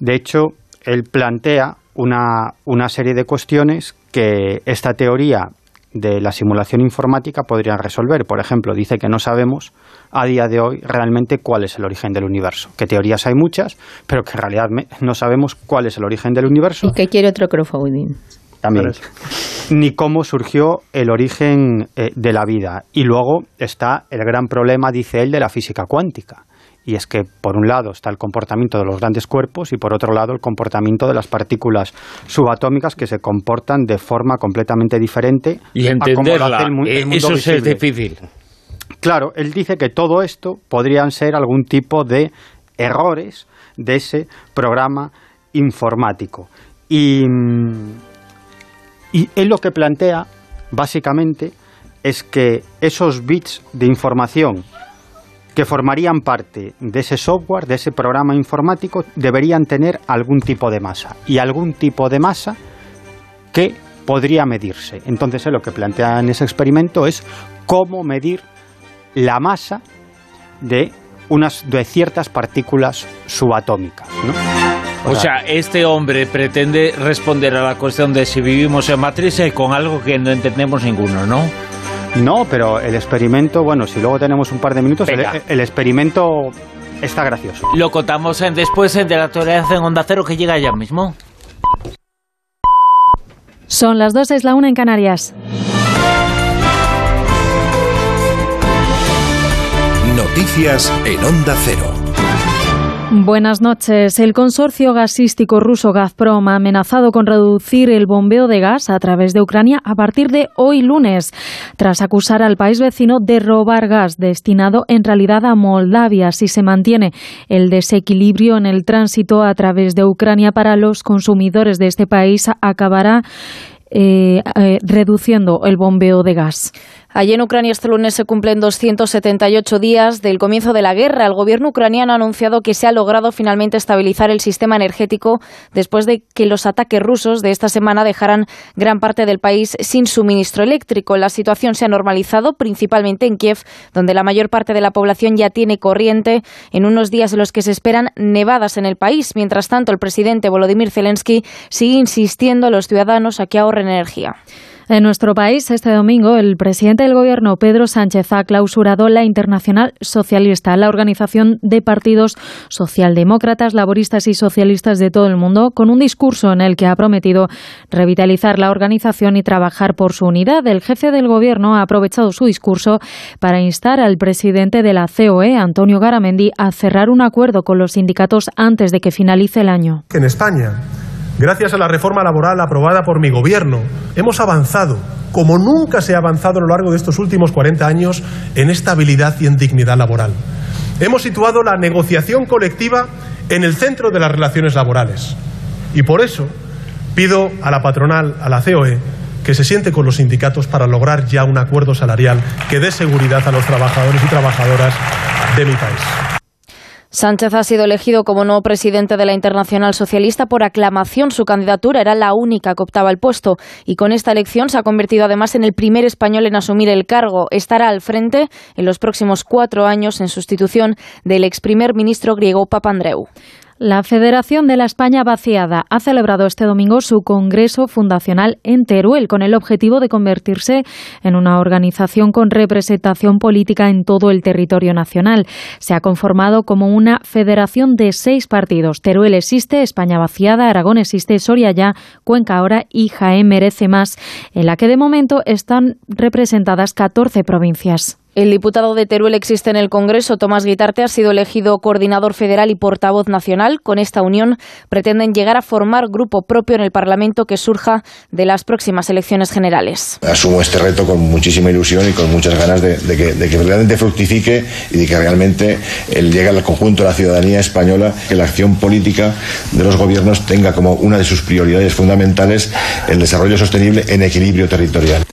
De hecho, él plantea una, una serie de cuestiones que esta teoría de la simulación informática podría resolver. Por ejemplo, dice que no sabemos a día de hoy realmente cuál es el origen del universo. Que teorías hay muchas, pero que en realidad no sabemos cuál es el origen del universo. ¿Y qué quiere otro crowdfunding? También. Ni cómo surgió el origen eh, de la vida. Y luego está el gran problema, dice él, de la física cuántica. Y es que, por un lado, está el comportamiento de los grandes cuerpos y, por otro lado, el comportamiento de las partículas subatómicas que se comportan de forma completamente diferente. Y entenderla, eh, eso es difícil. Claro, él dice que todo esto podrían ser algún tipo de errores de ese programa informático. Y, y él lo que plantea, básicamente, es que esos bits de información que formarían parte de ese software, de ese programa informático, deberían tener algún tipo de masa. Y algún tipo de masa que podría medirse. Entonces, lo que plantea en ese experimento es cómo medir la masa de unas de ciertas partículas subatómicas. O, sea, este hombre pretende responder a la cuestión de si vivimos en matriz con algo que no entendemos ninguno, ¿no? No, pero el experimento, bueno, si luego tenemos un par de minutos, el, experimento está gracioso. Lo contamos en, después de la actualidad en Onda Cero que llega ya mismo. Son las dos, es la una en Canarias. Noticias en Onda Cero. Buenas noches. El consorcio gasístico ruso Gazprom ha amenazado con reducir el bombeo de gas a través de Ucrania a partir de hoy lunes, tras acusar al país vecino de robar gas destinado en realidad a Moldavia. Si se mantiene el desequilibrio en el tránsito a través de Ucrania para los consumidores de este país, acabará eh, eh, reduciendo el bombeo de gas. Allí en Ucrania este lunes se cumplen 278 días del comienzo de la guerra. El gobierno ucraniano ha anunciado que se ha logrado finalmente estabilizar el sistema energético después de que los ataques rusos de esta semana dejaran gran parte del país sin suministro eléctrico. La situación se ha normalizado principalmente en Kiev, donde la mayor parte de la población ya tiene corriente en unos días en los que se esperan nevadas en el país. Mientras tanto, el presidente Volodymyr Zelensky sigue insistiendo a los ciudadanos a que ahorren energía. En nuestro país, este domingo, el presidente del Gobierno, Pedro Sánchez, ha clausurado la Internacional Socialista, la organización de partidos socialdemócratas, laboristas y socialistas de todo el mundo, con un discurso en el que ha prometido revitalizar la organización y trabajar por su unidad. El jefe del Gobierno ha aprovechado su discurso para instar al presidente de la COE, Antonio Garamendi, a cerrar un acuerdo con los sindicatos antes de que finalice el año. En España Gracias a la reforma laboral aprobada por mi gobierno, hemos avanzado, como nunca se ha avanzado a lo largo de estos últimos 40 años, en estabilidad y en dignidad laboral. Hemos situado la negociación colectiva en el centro de las relaciones laborales. Y por eso pido a la patronal, a la COE, que se siente con los sindicatos para lograr ya un acuerdo salarial que dé seguridad a los trabajadores y trabajadoras de mi país. Sánchez ha sido elegido como nuevo presidente de la Internacional Socialista por aclamación. Su candidatura era la única que optaba el puesto y con esta elección se ha convertido además en el primer español en asumir el cargo. Estará al frente en los próximos cuatro años en sustitución del ex primer ministro griego Papandreou. La Federación de la España Vaciada ha celebrado este domingo su Congreso Fundacional en Teruel con el objetivo de convertirse en una organización con representación política en todo el territorio nacional. Se ha conformado como una federación de seis partidos. Teruel existe, España Vaciada, Aragón existe, Soria ya, Cuenca ahora y Jaén merece más, en la que de momento están representadas 14 provincias. El diputado de Teruel existe en el Congreso, Tomás Guitarte, ha sido elegido coordinador federal y portavoz nacional. Con esta unión pretenden llegar a formar grupo propio en el Parlamento que surja de las próximas elecciones generales. Asumo este reto con muchísima ilusión y con muchas ganas de, que, de que, realmente fructifique y de que realmente llegue al conjunto de la ciudadanía española, que la acción política de los gobiernos tenga como una de sus prioridades fundamentales el desarrollo sostenible en equilibrio territorial.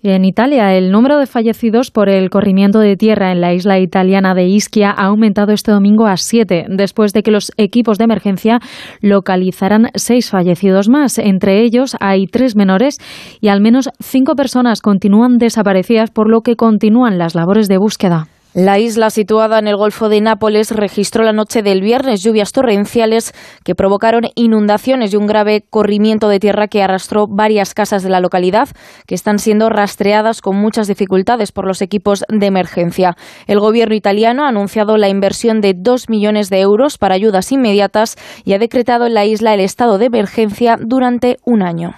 En Italia, el número de fallecidos por el corrimiento de tierra en la isla italiana de Ischia ha aumentado este domingo a siete, después de que los equipos de emergencia localizaran seis fallecidos más. Entre ellos hay tres menores y al menos cinco personas continúan desaparecidas, por lo que continúan las labores de búsqueda. La isla situada en el Golfo de Nápoles registró la noche del viernes lluvias torrenciales que provocaron inundaciones y un grave corrimiento de tierra que arrastró varias casas de la localidad que están siendo rastreadas con muchas dificultades por los equipos de emergencia. El gobierno italiano ha anunciado la inversión de dos millones de euros para ayudas inmediatas y ha decretado en la isla el estado de emergencia durante un año.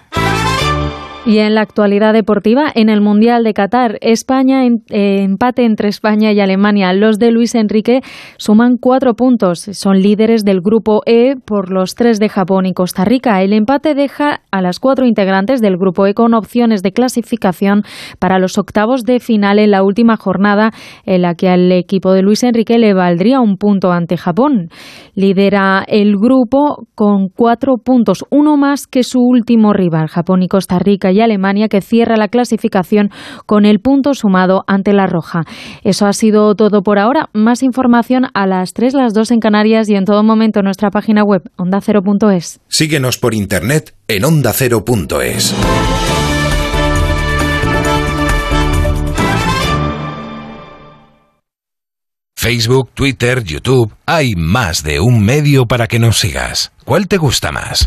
Y en la actualidad deportiva, en el Mundial de Qatar, España eh, empate entre España y Alemania. Los de Luis Enrique suman cuatro puntos. Son líderes del grupo E por los tres de Japón y Costa Rica. El empate deja a las cuatro integrantes del grupo E con opciones de clasificación para los octavos de final en la última jornada, en la que al equipo de Luis Enrique le valdría un punto ante Japón. Lidera el grupo con cuatro puntos, uno más que su último rival, Japón y Costa Rica y Alemania, que cierra la clasificación con el punto sumado ante la Roja. Eso ha sido todo por ahora. Más información a las 3, las 2 en Canarias y en todo momento en nuestra página web ondacero.es. Síguenos por internet en ondacero.es. Facebook, Twitter, YouTube, hay más de un medio para que nos sigas. ¿Cuál te gusta más?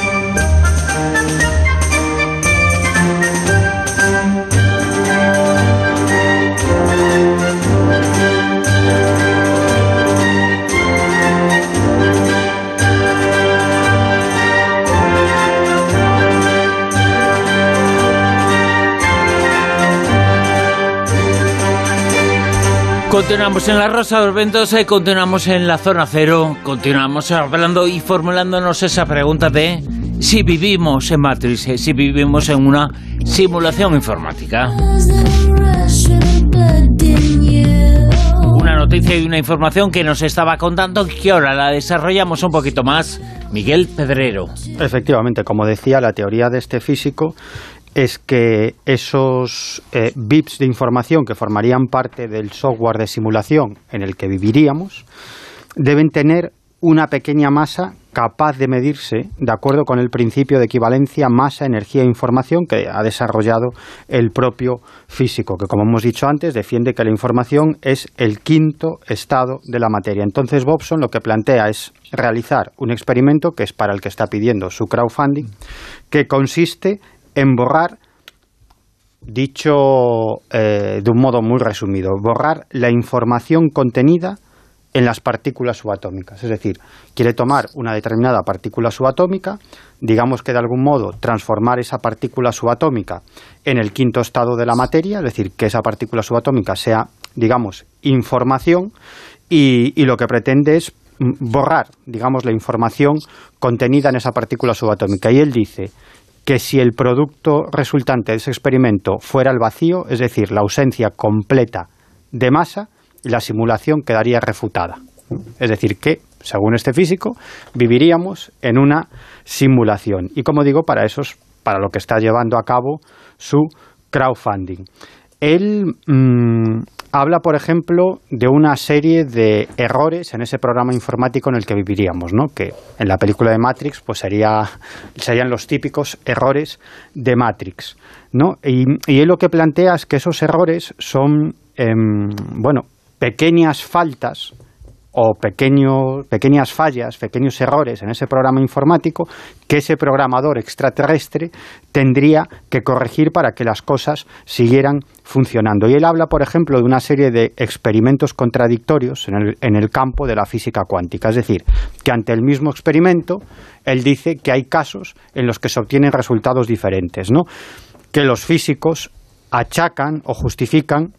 Continuamos en la Rosa de los Ventos, eh, continuamos en la zona cero, continuamos hablando y formulándonos esa pregunta de si vivimos en Matrix, eh, si vivimos en una simulación informática. Una noticia y una información que nos estaba contando que ahora la desarrollamos un poquito más. Miguel Pedrero. Efectivamente, como decía, la teoría de este físico es que esos eh, bits de información que formarían parte del software de simulación en el que viviríamos deben tener una pequeña masa capaz de medirse de acuerdo con el principio de equivalencia masa, energía e información que ha desarrollado el propio físico, que como hemos dicho antes defiende que la información es el quinto estado de la materia. Entonces Bobson lo que plantea es realizar un experimento que es para el que está pidiendo su crowdfunding, que consiste en borrar dicho eh, de un modo muy resumido, borrar la información contenida en las partículas subatómicas. Es decir, quiere tomar una determinada partícula subatómica, digamos que de algún modo transformar esa partícula subatómica en el quinto estado de la materia, es decir, que esa partícula subatómica sea, digamos, información, y, y lo que pretende es borrar, digamos, la información contenida en esa partícula subatómica. Y él dice que si el producto resultante de ese experimento fuera el vacío, es decir, la ausencia completa de masa, la simulación quedaría refutada. Es decir, que, según este físico, viviríamos en una simulación. Y como digo, para eso es para lo que está llevando a cabo su crowdfunding. Él mm, habla, por ejemplo, de una serie de errores en ese programa informático en el que viviríamos, ¿no? que en la película de Matrix pues sería, serían los típicos errores de Matrix. ¿no? Y, él lo que plantea es que esos errores son, em, bueno, pequeñas faltas o pequeñas fallas, pequeños errores en ese programa informático que ese programador extraterrestre tendría que corregir para que las cosas siguieran funcionando. Y él habla, por ejemplo, de una serie de experimentos contradictorios en el, en el campo de la física cuántica. Es decir, que ante el mismo experimento, él dice que hay casos en los que se obtienen resultados diferentes, ¿no? que los físicos achacan o justifican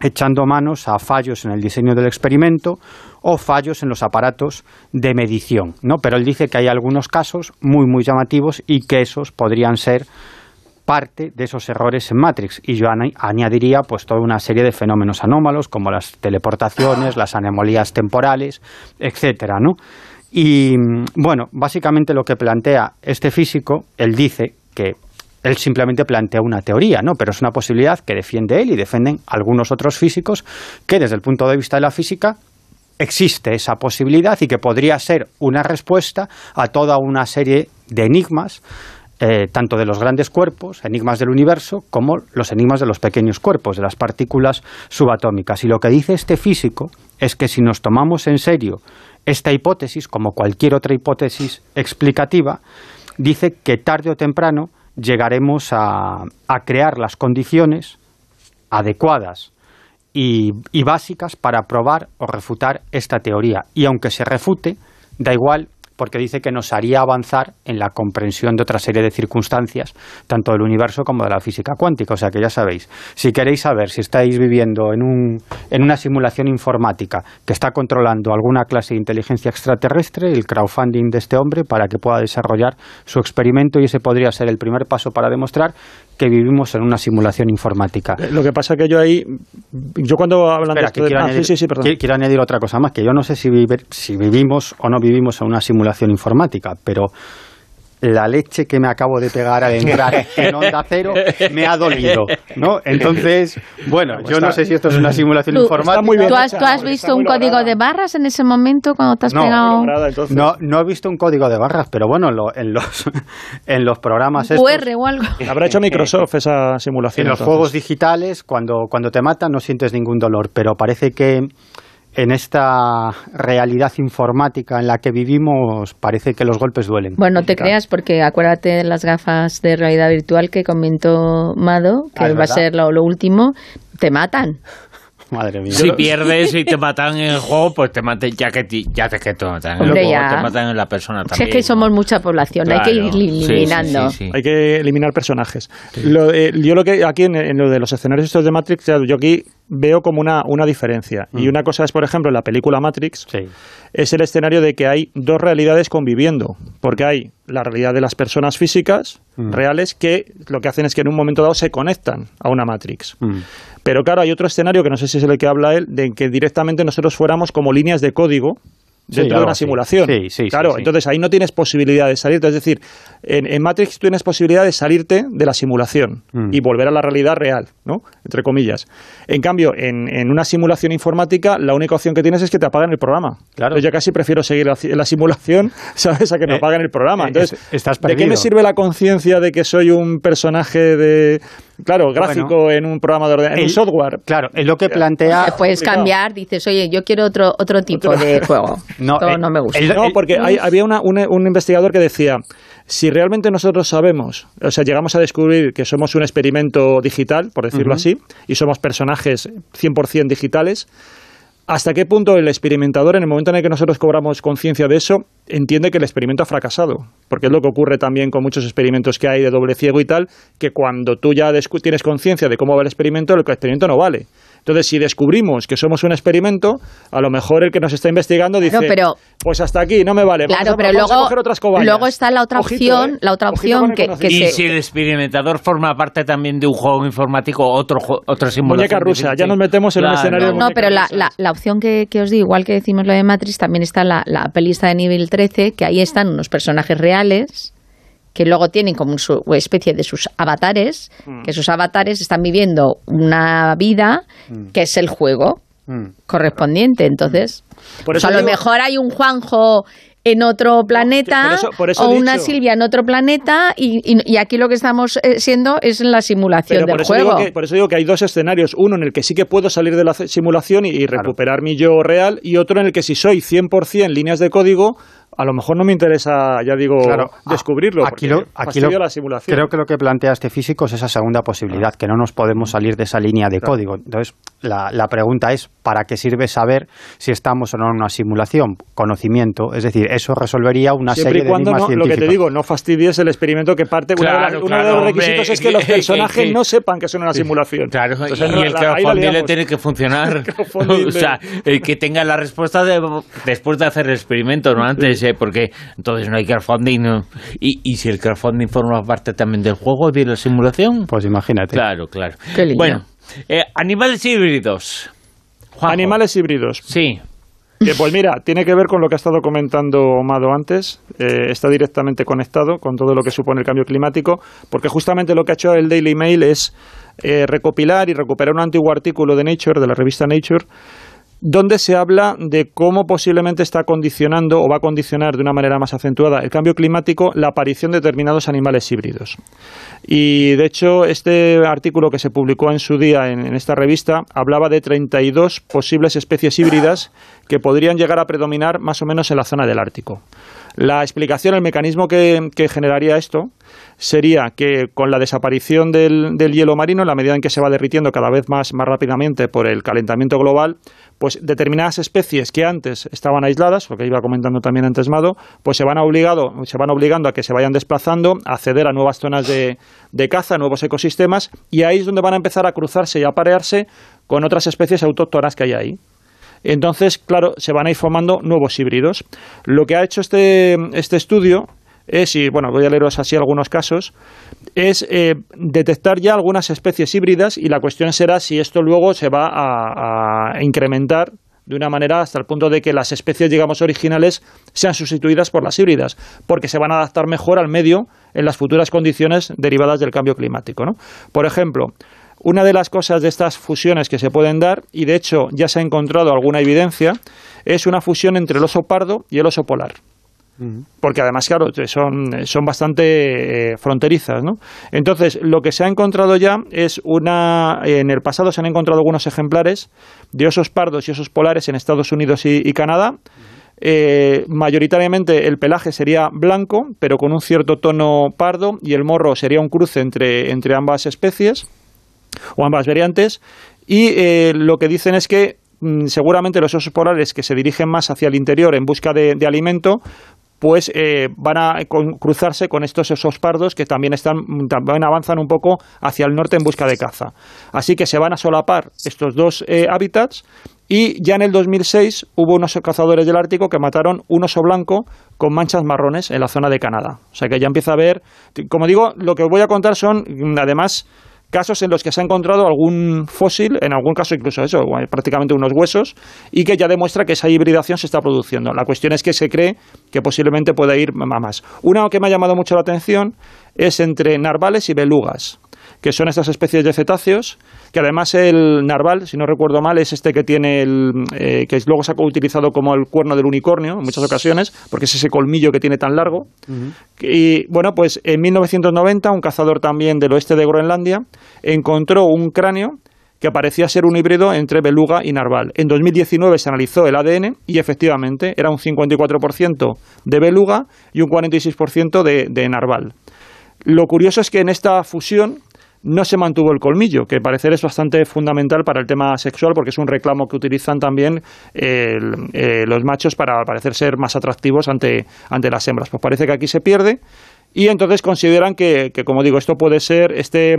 echando manos a fallos en el diseño del experimento o fallos en los aparatos de medición, ¿no? Pero él dice que hay algunos casos muy muy llamativos y que esos podrían ser parte de esos errores en Matrix y yo añadiría pues toda una serie de fenómenos anómalos como las teleportaciones, las anemolías temporales, etcétera, ¿no? Y bueno, básicamente lo que plantea este físico, él dice que él simplemente plantea una teoría, ¿no? Pero es una posibilidad que defiende él y defienden algunos otros físicos que desde el punto de vista de la física existe esa posibilidad y que podría ser una respuesta a toda una serie de enigmas, eh, tanto de los grandes cuerpos, enigmas del universo, como los enigmas de los pequeños cuerpos, de las partículas subatómicas. Y lo que dice este físico es que si nos tomamos en serio esta hipótesis, como cualquier otra hipótesis explicativa, dice que tarde o temprano llegaremos a, crear las condiciones adecuadas y, y, básicas para probar o refutar esta teoría. Y aunque se refute, da igual porque dice que nos haría avanzar en la comprensión de otra serie de circunstancias, tanto del universo como de la física cuántica. O sea que ya sabéis, si queréis saber si estáis viviendo en, un, en una simulación informática que está controlando alguna clase de inteligencia extraterrestre, el crowdfunding de este hombre para que pueda desarrollar su experimento y ese podría ser el primer paso para demostrar que vivimos en una simulación informática. Eh, lo que pasa que yo ahí, yo cuando hablan de, esto quiero, añadir, quiero, añadir otra cosa más, que yo no sé si, si vivimos o no vivimos en una simulación informática, pero la leche que me acabo de pegar al entrar en Onda Cero me ha dolido, ¿no? Entonces, bueno, pues yo no sé si esto es una simulación informática. Muy bien ¿Tú, has, ¿Tú has, visto un código de barras en ese momento cuando te has pegado? No, no he visto un código de barras, pero bueno, en los, en los programas estos, QR o algo. Habrá hecho Microsoft esa simulación. En los juegos digitales, cuando, cuando te matan no sientes ningún dolor, pero parece que en esta realidad informática en la que vivimos parece que los golpes duelen. Bueno, no te creas porque acuérdate de las gafas de realidad virtual que comentó Mado, que ah, va a ser lo, último, te matan. Madre mía. Si pierdes y te matan en el juego, pues te maten, ya que, ya te, que te matan en el juego, te matan en la persona también. Si es que somos mucha población, hay que ir eliminando. hay que eliminar personajes. Eh, yo lo que aquí en, en, lo de los escenarios estos de Matrix, yo aquí veo como una, una diferencia. Y mm. una cosa es, por ejemplo, en la película Matrix, es el escenario de que hay dos realidades conviviendo, porque hay la realidad de las personas físicas mm. reales que lo que hacen es que en un momento dado se conectan a una Matrix. Mm. Pero claro, hay otro escenario que no sé si es el que habla él, de que directamente nosotros fuéramos como líneas de código dentro de una simulación. claro, entonces ahí no tienes posibilidad de salirte. Es decir, en, Matrix tienes posibilidad de salirte de la simulación mm. y volver a la realidad real, ¿no? Entre comillas. En cambio, en, una simulación informática, la única opción que tienes es que te apaguen el programa. Claro. yo casi prefiero seguir la, simulación, ¿sabes? A que me eh, apaguen el programa. Eh, entonces, ¿de qué me sirve la conciencia de que soy un personaje de Claro, gráfico en un programa de ordenador, en un software. Claro, es lo que plantea. puedes cambiar, dices, oye, yo quiero otro, otro tipo de juego. No, eh, no me gusta. no, porque había un, investigador que decía, si realmente nosotros sabemos, o sea, llegamos a descubrir que somos un experimento digital, por decirlo así, y somos personajes 100% digitales, ¿Hasta qué punto el experimentador, en el momento en el que nosotros cobramos conciencia de eso, entiende que el experimento ha fracasado? Porque es lo que ocurre también con muchos experimentos que hay de doble ciego y tal, que cuando tú ya tienes conciencia de cómo va el experimento, el experimento no vale. Entonces, si descubrimos que somos un experimento, a lo mejor el que nos está investigando dice, pues hasta aquí, no me vale, claro, pero luego, Luego está la otra opción, ¿eh? la otra opción que, Y si el experimentador forma parte también de un juego informático, otro, otra simulación. Muñeca rusa, ya nos metemos en un escenario No, pero la, la, opción que, os digo, igual que decimos lo de Matrix, también está la, la pelista de nivel 13, que ahí están unos personajes reales que luego tienen como su especie de sus avatares, mm. que sus avatares están viviendo una vida mm. que es el juego mm. correspondiente. Entonces, a lo mejor hay un Juanjo en otro planeta o una Silvia en otro planeta y, aquí lo que estamos eh, siendo es la simulación del juego. por eso digo que hay dos escenarios, uno en el que sí que puedo salir de la simulación y, recuperar mi yo real y otro en el que si soy 100% líneas de código a lo mejor no me interesa, ya digo, descubrirlo. Aquí, lo, aquí la simulación. creo que lo que plantea este físico es esa segunda posibilidad, que no nos podemos salir de esa línea de código. Entonces, la, la, pregunta es, ¿para qué sirve saber si estamos o no en una simulación? Conocimiento, es decir, eso resolvería una serie de enigmas no, Lo que te digo, no fastidies el experimento que parte. uno de los requisitos es que los personajes no sepan que son una simulación. Claro, y el crowdfunding le tiene que funcionar. o sea, que tenga la respuesta después de hacer el experimento, no antes porque entonces no hay crowdfunding. ¿Y, ¿Y si el crowdfunding forma parte también del juego, de la simulación? Pues imagínate. Claro, claro. Bueno, eh, animales híbridos. Animales híbridos. Sí. pues mira, tiene que ver con lo que ha estado comentando Mado antes, eh, está directamente conectado con todo lo que supone el cambio climático, porque justamente lo que ha hecho el Daily Mail es eh, recopilar y recuperar un antiguo artículo de Nature, de la revista Nature, donde se habla de cómo posiblemente está condicionando o va a condicionar de una manera más acentuada el cambio climático la aparición de determinados animales híbridos. Y de hecho, este artículo que se publicó en su día en, esta revista hablaba de 32 posibles especies híbridas que podrían llegar a predominar más o menos en la zona del Ártico. La explicación, el mecanismo que, generaría esto sería que con la desaparición del, del, hielo marino, en la medida en que se va derritiendo cada vez más, más rápidamente por el calentamiento global, pues determinadas especies que antes estaban aisladas, lo que iba comentando también antes Mado, pues se van, obligado, se van obligando a que se vayan desplazando, a acceder a nuevas zonas de, de caza, nuevos ecosistemas, y ahí es donde van a empezar a cruzarse y a parearse con otras especies autóctonas que hay ahí. Entonces, claro, se van a ir formando nuevos híbridos. Lo que ha hecho este, este estudio es, y bueno, voy a leeros así algunos casos, es eh, detectar ya algunas especies híbridas y la cuestión será si esto luego se va a, incrementar de una manera hasta el punto de que las especies, digamos, originales sean sustituidas por las híbridas, porque se van a adaptar mejor al medio en las futuras condiciones derivadas del cambio climático. ¿no? Por ejemplo, una de las cosas de estas fusiones que se pueden dar, y de hecho ya se ha encontrado alguna evidencia, es una fusión entre el oso pardo y el oso polar porque además, claro, son, son bastante eh, fronterizas, ¿no? Entonces, lo que se ha encontrado ya es una... En el pasado se han encontrado algunos ejemplares de osos pardos y osos polares en Estados Unidos y, Canadá. Eh, mayoritariamente el pelaje sería blanco, pero con un cierto tono pardo, y el morro sería un cruce entre, entre ambas especies o ambas variantes. Y eh, lo que dicen es que mm, seguramente los osos polares que se dirigen más hacia el interior en busca de, de alimento, pues eh, van a cruzarse con estos esos pardos que también están también avanzan un poco hacia el norte en busca de caza. Así que se van a solapar estos dos eh, hábitats y ya en el 2006 hubo unos cazadores del Ártico que mataron un oso blanco con manchas marrones en la zona de Canadá. O sea que ya empieza a ver, como digo, lo que os voy a contar son además casos en los que se ha encontrado algún fósil, en algún caso incluso eso, prácticamente unos huesos, y que ya demuestra que esa hibridación se está produciendo. La cuestión es que se cree que posiblemente pueda ir más. Una que me ha llamado mucho la atención es entre narvales y belugas que son estas especies de cetáceos, que además el narval, si no recuerdo mal, es este que tiene el, eh, que luego se ha utilizado como el cuerno del unicornio en muchas ocasiones, porque es ese colmillo que tiene tan largo. Y bueno, pues en 1990 un cazador también del oeste de Groenlandia encontró un cráneo que parecía ser un híbrido entre beluga y narval. En 2019 se analizó el ADN y efectivamente era un 54% de beluga y un 46% de, de narval. Lo curioso es que en esta fusión no se mantuvo el colmillo, que parecer es bastante fundamental para el tema sexual porque es un reclamo que utilizan también eh, los machos para parecer ser más atractivos ante, ante las hembras. Pues parece que aquí se pierde y entonces consideran que, que como digo, esto puede ser este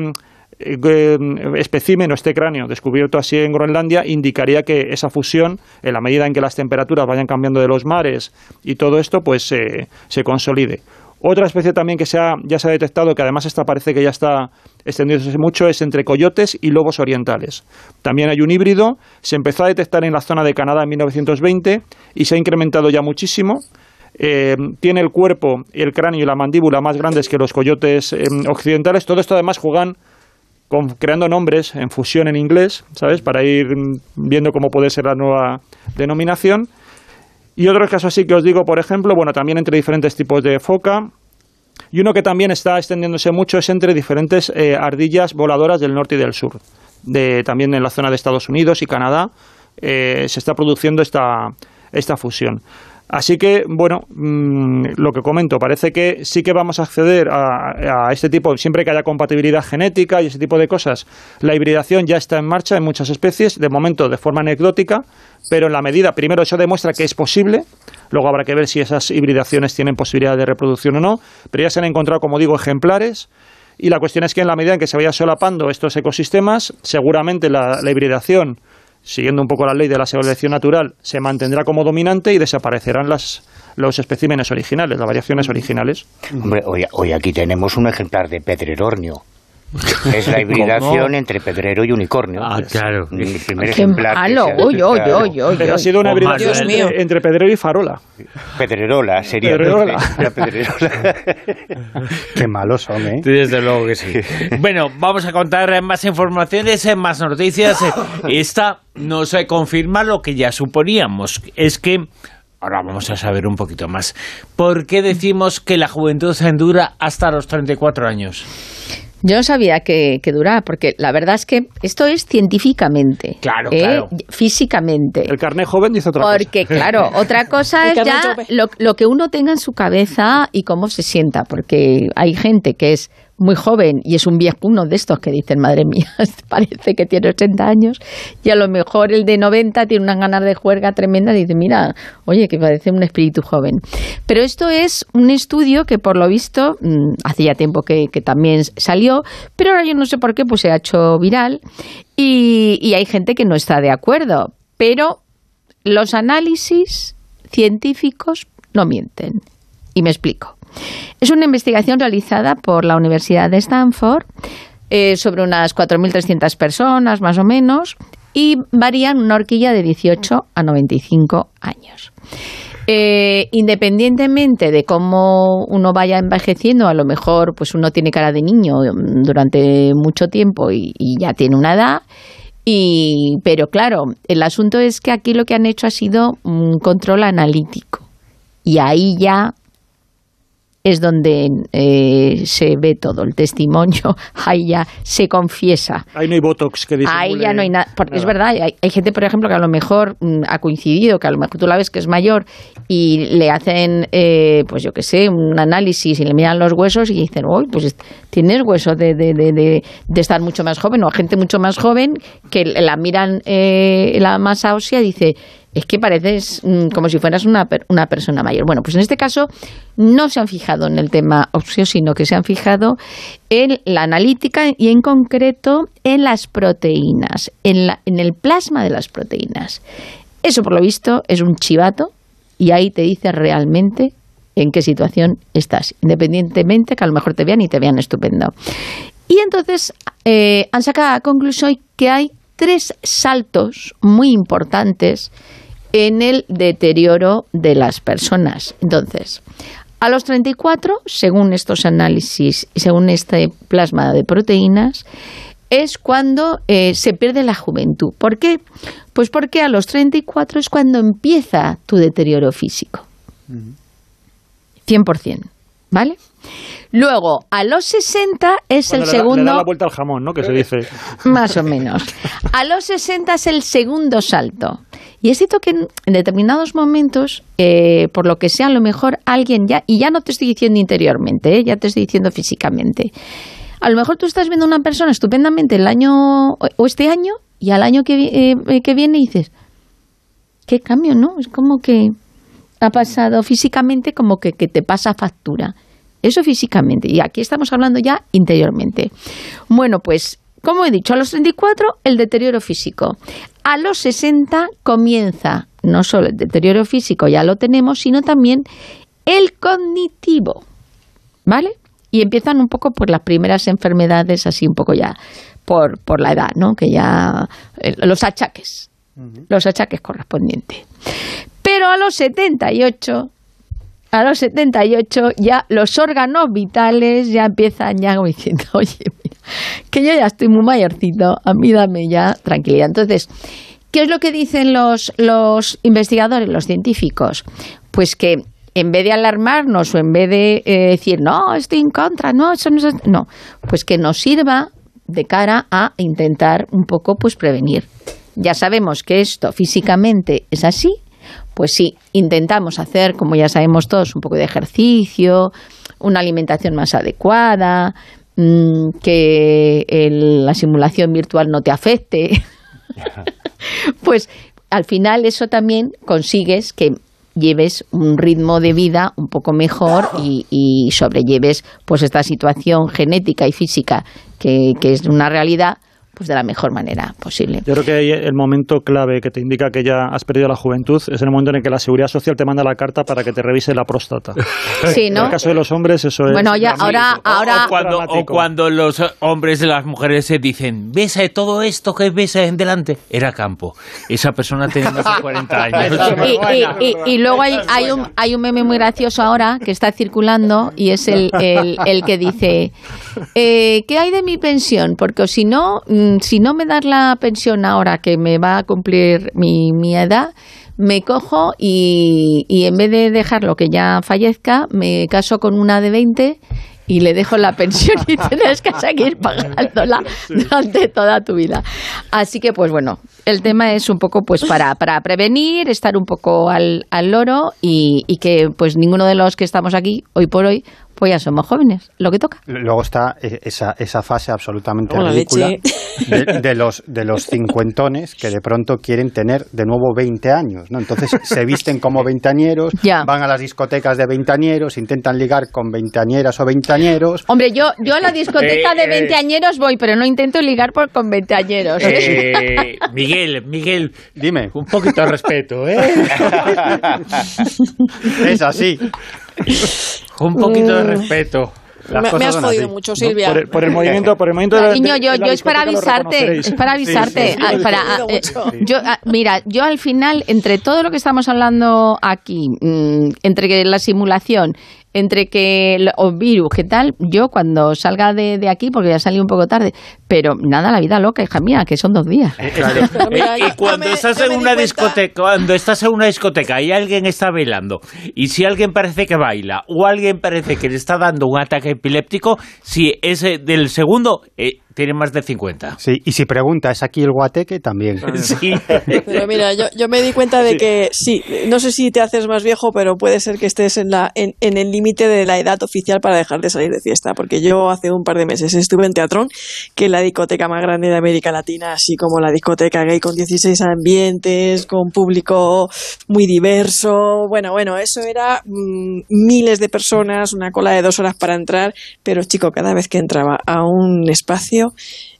eh, espécimen o este cráneo descubierto así en Groenlandia indicaría que esa fusión, en la medida en que las temperaturas vayan cambiando de los mares y todo esto, pues se consolide. Otra especie también que se ya se ha detectado, que además esta parece que ya está extendiéndose mucho, es entre coyotes y lobos orientales. También hay un híbrido, se empezó a detectar en la zona de Canadá en 1920 y se ha incrementado ya muchísimo. Eh, tiene el cuerpo, el cráneo y la mandíbula más grandes que los coyotes eh, occidentales. Todo esto además juegan con, creando nombres en fusión en inglés, ¿sabes? Para ir viendo cómo puede ser la nueva denominación. Y otros casos así que os digo, por ejemplo, bueno, también entre diferentes tipos de foca. Y uno que también está extendiéndose mucho es entre diferentes eh, ardillas voladoras del norte y del sur. De, también en la zona de Estados Unidos y Canadá eh, se está produciendo esta, esta fusión. Así que, bueno, mm, lo que comento, parece que sí que vamos a acceder a, este tipo, siempre que haya compatibilidad genética y ese tipo de cosas. La hibridación ya está en marcha en muchas especies, de momento de forma anecdótica, pero en la medida, primero eso demuestra que es posible, luego habrá que ver si esas hibridaciones tienen posibilidad de reproducción o no, pero ya se han encontrado, como digo, ejemplares. Y la cuestión es que en la medida en que se vaya solapando estos ecosistemas, seguramente la hibridación siguiendo un poco la ley de la selección natural, se mantendrá como dominante y desaparecerán las, los especímenes originales, las variaciones originales. Hombre, hoy, hoy aquí tenemos un ejemplar de pedrerornio. Es la hibridación entre pedrero y unicornio. Ah, claro. El primer ejemplar. malo! ¡Uy, uy, uy, uy! Pero ha sido una hibridación entre, entre, pedrero y farola. Pedrerola sería. Pedrerola. La pedrerola. Qué malos son, ¿eh? Desde luego que sí. Bueno, vamos a contar más informaciones, más noticias. Esta no se confirma lo que ya suponíamos. Es que Ahora vamos a saber un poquito más. ¿Por qué decimos que la juventud se endura hasta los 34 años? Yo no sabía que, que, duraba, porque la verdad es que esto es científicamente. Claro, ¿eh? claro. Físicamente. El carnet joven dice otra porque, cosa. claro, otra cosa es ya lo, lo, que uno tenga en su cabeza y cómo se sienta, porque hay gente que es muy joven y es un viejuno de estos que dicen, madre mía, parece que tiene 80 años, y a lo mejor el de 90 tiene unas ganas de juerga tremenda y dice, mira, oye, que parece un espíritu joven. Pero esto es un estudio que por lo visto, hace ya tiempo que, también salió, pero ahora yo no sé por qué, pues se ha hecho viral y hay gente que no está de acuerdo, pero los análisis científicos no mienten. Y me explico. Es una investigación realizada por la Universidad de Stanford eh, sobre unas 4.300 personas, más o menos, y varían una horquilla de 18 a 95 años. Eh, independientemente de cómo uno vaya envejeciendo, a lo mejor pues uno tiene cara de niño durante mucho tiempo y, y ya tiene una edad. Y, pero claro, el asunto es que aquí lo que han hecho ha sido un control analítico. Y ahí ya es donde eh, se ve todo el testimonio, ahí ya se confiesa. Ahí no hay botox que dice. Ahí ya no hay nada. Porque es verdad, hay, hay, gente, por ejemplo, que a lo mejor mm, ha coincidido, que a lo mejor tú la ves que es mayor y le hacen, eh, pues yo qué sé, un análisis y le miran los huesos y dicen, uy, pues tienes hueso de, de, de, de, estar mucho más joven, o a gente mucho más joven que la miran eh, la masa ósea y dice, es que pareces mmm, como si fueras una, una, persona mayor. Bueno, pues en este caso no se han fijado en el tema óseo, sino que se han fijado en la analítica y en concreto en las proteínas, en, la, en el plasma de las proteínas. Eso, por lo visto, es un chivato y ahí te dice realmente en qué situación estás, independientemente que a lo mejor te vean y te vean estupendo. Y entonces eh, han sacado a conclusión que hay tres saltos muy importantes en el deterioro de las personas. Entonces, a los 34, según estos análisis y según este plasma de proteínas, es cuando eh, se pierde la juventud. ¿Por qué? Pues porque a los 34 es cuando empieza tu deterioro físico. 100%. ¿Vale? Luego, a los 60 es el segundo. Le da la vuelta al jamón, ¿no? Que se dice. Más o menos. A los 60 es el segundo salto. Y es cierto que en, determinados momentos, eh, por lo que sea, a lo mejor alguien ya, y ya no te estoy diciendo interiormente, eh, ya te estoy diciendo físicamente. A lo mejor tú estás viendo una persona estupendamente el año o este año y al año que, eh, que viene dices, qué cambio, ¿no? Es como que ha pasado físicamente como que, que te pasa factura. Eso físicamente. Y aquí estamos hablando ya interiormente. Bueno, pues como he dicho, a los 34 el deterioro físico. A los 60 comienza no solo el deterioro físico, ya lo tenemos, sino también el cognitivo. ¿Vale? Y empiezan un poco por las primeras enfermedades, así un poco ya por, por la edad, ¿no? Que ya. Eh, los achaques. Los achaques correspondientes. Pero a los 78 a los 78 ya los órganos vitales ya empiezan ya diciendo, oye, que yo ya estoy muy mayorcito, a mí dame ya tranquilidad. Entonces, ¿qué es lo que dicen los, los investigadores, los científicos? Pues que en vez de alarmarnos o en vez de eh, decir, no, estoy en contra, no, eso no es... No, pues que nos sirva de cara a intentar un poco pues prevenir. Ya sabemos que esto físicamente es así, pues sí, intentamos hacer, como ya sabemos todos, un poco de ejercicio, una alimentación más adecuada, mm, que la simulación virtual no te afecte. pues al final eso también consigues que lleves un ritmo de vida un poco mejor y, y sobrelleves pues esta situación genética y física que, que es una realidad pues de la mejor manera posible. Yo creo que el momento clave que te indica que ya has perdido la juventud es el momento en el que la seguridad social te manda la carta para que te revise la próstata. Sí, ¿no? En el caso de los hombres eso es. Bueno, ya ahora, ahora. O, cuando, o cuando, los hombres de las mujeres se dicen, ves todo esto que ves en delante, era campo. Esa persona tenía más de 40 años. y, luego hay, hay, un, hay un meme muy gracioso ahora que está circulando y es el, el, que dice, eh, ¿qué hay de mi pensión? Porque si no si no me das la pensión ahora que me va a cumplir mi, mi edad, me cojo y, y, en vez de dejarlo que ya fallezca, me caso con una de 20 y le dejo la pensión y tienes que seguir pagándola durante toda tu vida. Así que, pues bueno, el tema es un poco pues para, para prevenir, estar un poco al, al loro y, y que pues ninguno de los que estamos aquí hoy por hoy pues ya somos jóvenes, lo que toca. Luego está e, esa, esa fase absolutamente ridícula de, los, de los cincuentones que de pronto quieren tener de nuevo 20 años, ¿no? Entonces se visten como veinteañeros, van a las discotecas de veinteañeros, intentan ligar con veinteañeras o veinteañeros. Hombre, yo, yo a la discoteca de eh, eh. veinteañeros voy, pero no intento ligar por, con veinteañeros. ¿eh? Miguel, Miguel, dime. Un poquito de respeto, ¿eh? es así. Un poquito de respeto. Me, has jodido mucho, Silvia. Por, el, movimiento, por el movimiento de Cariño, yo, yo es para avisarte, es para avisarte. yo, mira, yo al final, entre todo lo que estamos hablando aquí, mm, entre la simulación, entre que o virus, ¿qué tal? Yo cuando salga de, de, aquí, porque ya salí un poco tarde, pero nada, la vida loca, hija mía, que son dos días. Eh, y cuando estás en una discoteca, cuando estás en una discoteca y alguien está bailando, y si alguien parece que baila, o alguien parece que le está dando un ataque epiléptico, si es del segundo, eh, tiene más de 50. Sí, y si pregunta, ¿es aquí el guateque? También. Sí. Pero mira, yo, yo me di cuenta de que sí, no sé si te haces más viejo, pero puede ser que estés en, la, en, en el límite de la edad oficial para dejar de salir de fiesta. Porque yo hace un par de meses estuve en Teatrón, que es la discoteca más grande de América Latina, así como la discoteca gay con 16 ambientes, con público muy diverso. Bueno, bueno, eso era mm, miles de personas, una cola de dos horas para entrar, pero chico, cada vez que entraba a un espacio, servicio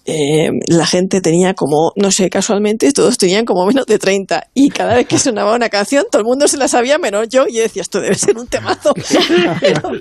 eh, la gente tenía como, no sé, casualmente todos tenían como menos de 30 y cada vez que sonaba una canción todo el mundo se la sabía menos yo y decía, esto debe ser un temazo. pero,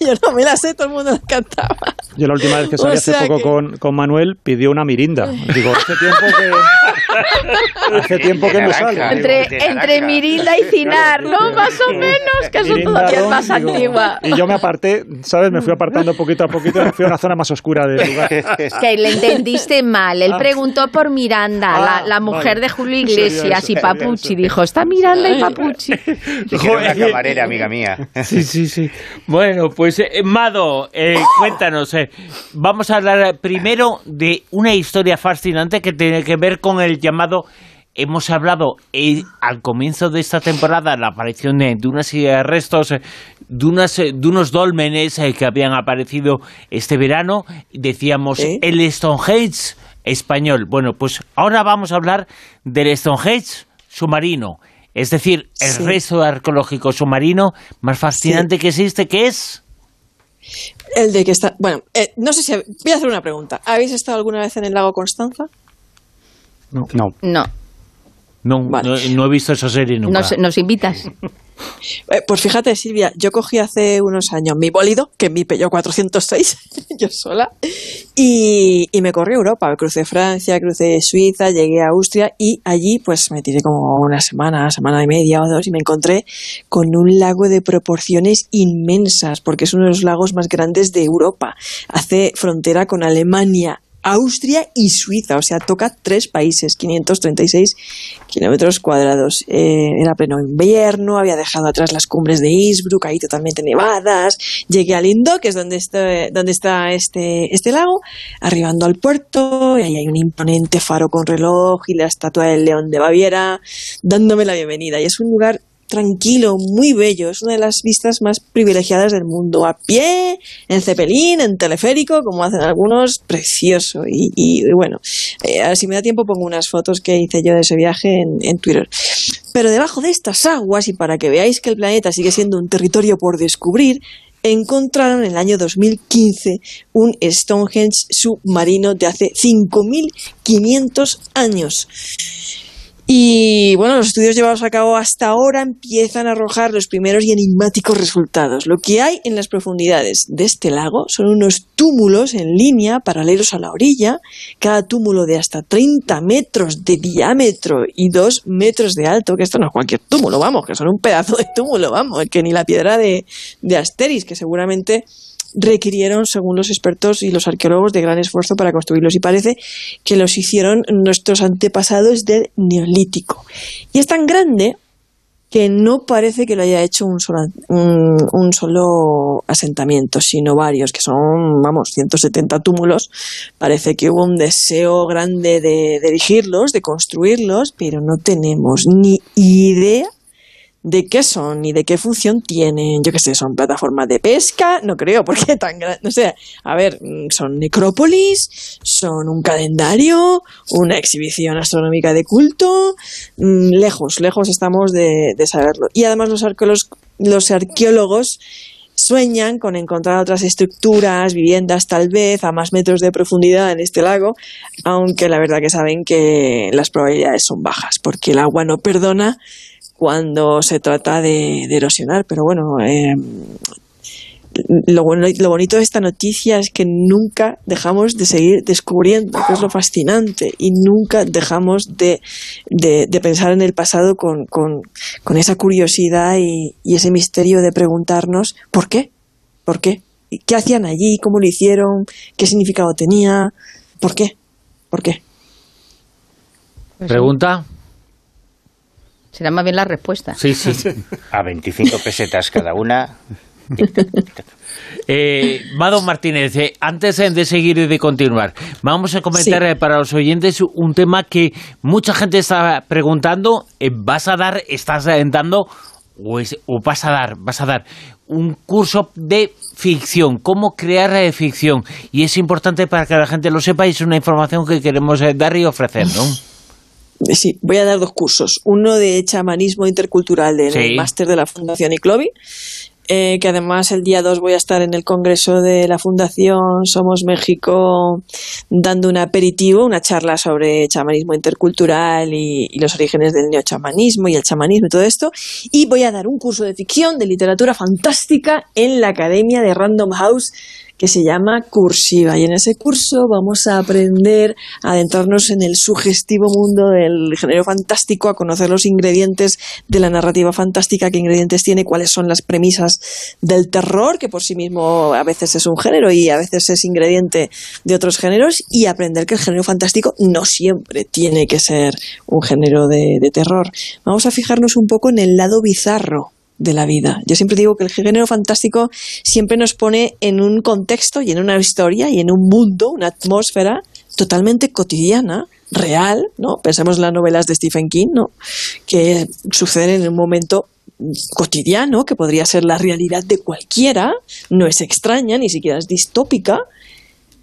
yo no me la sé, todo el mundo la cantaba. Yo la última vez que salí O hace poco que- con, con Manuel pidió una mirinda. Digo, hace tiempo que, hace tiempo que no salgo. Entre, entre Mirinda y Cinar, ¿no? Más o menos, que eso Mirinda, todavía más digo, antigua. Y yo me aparté, ¿sabes? Me fui apartando poquito a poquito y me fui a una zona más oscura del lugar. Le entendiste mal. Él preguntó por Miranda, Ah, la, la mujer vale. de Julio Iglesias y sería Papuchi. Dijo, está Miranda y quiero una camarera, amiga mía. Sí, sí, sí. Bueno, pues eh, Mado, eh, cuéntanos. eh, vamos a hablar primero de una historia fascinante que tiene que ver con el llamado. Hemos hablado eh, al comienzo de esta temporada la aparición de, de una serie de restos, eh, de, unas, eh, de unos dólmenes eh, que habían aparecido este verano. Decíamos ¿Eh? el Stonehenge español. Bueno, pues ahora vamos a hablar del Stonehenge submarino. Es decir, el Sí. resto arqueológico submarino más fascinante que existe, que es... El de que está. Bueno, eh, no sé si. Voy a hacer una pregunta. ¿Habéis estado alguna vez en el lago Constanza? No. No, No, Vale. no, no he visto esa serie nunca. nos, nos invitas. Eh, pues fíjate, Silvia, yo cogí hace unos años mi bólido, que es mi Peugeot 406, yo sola, y, y me corrí a Europa. Crucé Francia, crucé Suiza, llegué a Austria y allí pues me tiré como una semana, semana y media o dos y me encontré con un lago de proporciones inmensas, porque es uno de los lagos más grandes de Europa. Hace frontera con Alemania. Austria y Suiza, o sea, toca tres países, 536 kilómetros cuadrados. Eh, era pleno invierno, había dejado atrás las cumbres de Innsbruck, ahí totalmente nevadas. Llegué a Lindo, que es donde está, donde está este, este lago, arribando al puerto, y ahí hay un imponente faro con reloj y la estatua del león de Baviera, dándome la bienvenida. Y es un lugar tranquilo, muy bello, es una de las vistas más privilegiadas del mundo, a pie, en cepelín, en teleférico, como hacen algunos, precioso. Y, bueno, eh, si me da tiempo pongo unas fotos que hice yo de ese viaje en, en Twitter. Pero debajo de estas aguas, y para que veáis que el planeta sigue siendo un territorio por descubrir, encontraron en el año 2015 un Stonehenge submarino de hace 5.500 años. Y bueno, los estudios llevados a cabo hasta ahora empiezan a arrojar los primeros y enigmáticos resultados. Lo que hay en las profundidades de este lago son unos túmulos en línea paralelos a la orilla, cada túmulo de hasta 30 metros de diámetro y 2 metros de alto, que esto no es cualquier túmulo, vamos, que son un pedazo de túmulo, vamos, que ni la piedra de, de Asteris, que seguramente requirieron, según los expertos y los arqueólogos, de gran esfuerzo para construirlos. Y parece que los hicieron nuestros antepasados del Neolítico. Y es tan grande que no parece que lo haya hecho un solo, un, solo asentamiento, sino varios, que son, vamos, 170 túmulos. Parece que hubo un deseo grande de, de erigirlos, de construirlos, pero no tenemos ni idea de qué son ni de qué función tienen. Yo qué sé, son plataformas de pesca, no creo, porque tan grande. No sé, a ver, mm, son necrópolis, son un calendario, una exhibición astronómica de culto. Mm, Lejos, lejos estamos de, de saberlo. Y además los arqueólogos, los arqueólogos sueñan con encontrar otras estructuras, viviendas tal vez a más metros de profundidad en este lago, aunque la verdad que saben que las probabilidades son bajas, porque el agua no perdona cuando se trata de, erosionar. Pero bueno, eh, lo, bueno, lo bonito de esta noticia es que nunca dejamos de seguir descubriendo, que es lo fascinante, y nunca dejamos de, de, pensar en el pasado con, con, con esa curiosidad y, y ese misterio de preguntarnos ¿por qué? ¿Por qué? ¿Y ¿Qué hacían allí? ¿Cómo lo hicieron? ¿Qué significado tenía? ¿Por qué? ¿Por qué? ¿Pregunta? Será más bien la respuesta. Sí, sí. A 25 pesetas cada una. Eh, Mado Martínez, eh, antes de seguir y de continuar, vamos a comentar Sí. eh, para los oyentes un tema que mucha gente está preguntando. eh, ¿Vas a dar, estás dando, o, es- o vas a dar, vas a dar un curso de ficción, cómo crear eh, ficción? Y es importante para que la gente lo sepa y es una información que queremos dar y ofrecer, ¿no? Sí, voy a dar dos cursos. Uno de chamanismo intercultural en Sí. el máster de la Fundación Iclovi, eh, que además el día 2 voy a estar en el congreso de la Fundación Somos México dando un aperitivo, una charla sobre chamanismo intercultural y, y los orígenes del neochamanismo y el chamanismo y todo esto. Y voy a dar un curso de ficción, de literatura fantástica en la Academia de Random House que se llama Cursiva. Y en ese curso vamos a aprender a adentrarnos en el sugestivo mundo del género fantástico, a conocer los ingredientes de la narrativa fantástica, qué ingredientes tiene, cuáles son las premisas del terror, que por sí mismo a veces es un género y a veces es ingrediente de otros géneros, y aprender que el género fantástico no siempre tiene que ser un género de, terror. Vamos a fijarnos un poco en el lado bizarro de la vida. Yo siempre digo que el género fantástico siempre nos pone en un contexto y en una historia y en un mundo, una atmósfera totalmente cotidiana, real, ¿no? Pensemos en las novelas de Stephen King, ¿no? Que suceden en un momento cotidiano, que podría ser la realidad de cualquiera, no es extraña, ni siquiera es distópica,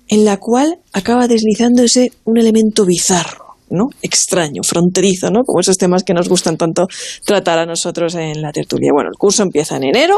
en la cual acaba deslizándose un elemento bizarro ¿no? extraño, fronterizo, ¿no? como esos temas que nos gustan tanto tratar a nosotros en la tertulia. Bueno, el curso empieza en enero,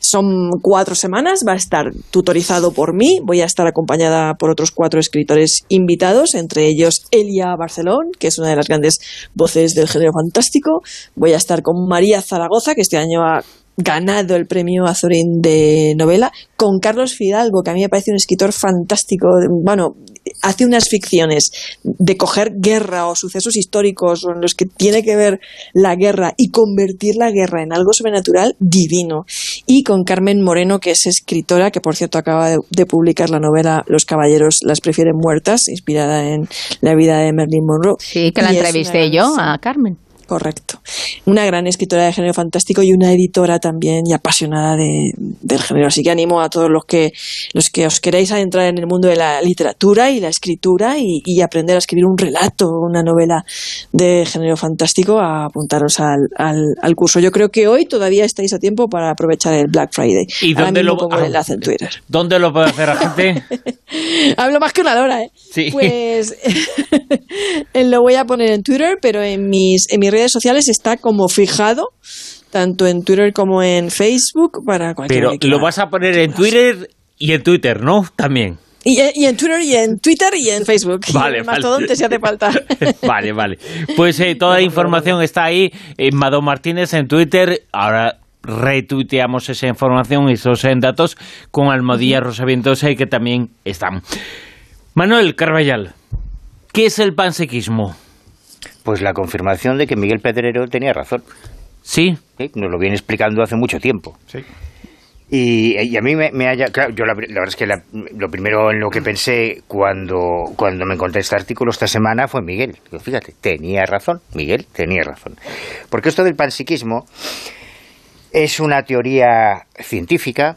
son cuatro semanas, va a estar tutorizado por mí, voy a estar acompañada por otros cuatro escritores invitados, entre ellos Elia Barcelón, que es una de las grandes voces del género fantástico, voy a estar con María Zaragoza, que este año ha ganado el premio Azorín de novela, con Carlos Fidalgo, que a mí me parece un escritor fantástico, bueno, hace unas ficciones de coger guerra o sucesos históricos en los que tiene que ver la guerra y convertir la guerra en algo sobrenatural divino. Y con Carmen Moreno, que es escritora, que por cierto acaba de, publicar la novela Los caballeros las prefieren muertas, inspirada en la vida de Marilyn Monroe. Sí, que la entrevisté yo a Carmen. Correcto. Una gran escritora de género fantástico y una editora también y apasionada de, del género. Así que animo a todos los que, los que os queréis adentrar en el mundo de la literatura y la escritura y, aprender a escribir un relato, una novela de género fantástico, a apuntaros al, al, curso. Yo creo que hoy todavía estáis a tiempo para aprovechar el Black Friday. ¿Y dónde lo pongo el enlace en Twitter? ¿Dónde lo puede hacer la gente? Hablo más que una hora, ¿eh? Sí. Pues lo voy a poner en Twitter, pero en mis, en mis redes redes sociales está como fijado tanto en Twitter como en Facebook para cualquier Pero lo vas a poner en Twitter y en Twitter, ¿no? También. Y, en Twitter y en Twitter y en Facebook. Vale, y en Mastodonte si hace falta. vale, vale. Pues eh, toda la información está ahí en Mado Martínez en Twitter. Ahora retuiteamos esa información y esos eh, datos con Almodía Rosavientosa y que también están. Manuel Carballal, ¿qué es el pansequismo? Pues la confirmación de que Miguel Pedrero tenía razón. Sí. Nos lo viene explicando hace mucho tiempo. Sí. Y, a mí me, haya... Claro, yo la, verdad es que lo primero en lo que pensé cuando, cuando me encontré este artículo esta semana fue Miguel. fíjate, tenía razón, Miguel tenía razón. Porque esto del panpsiquismo es una teoría científica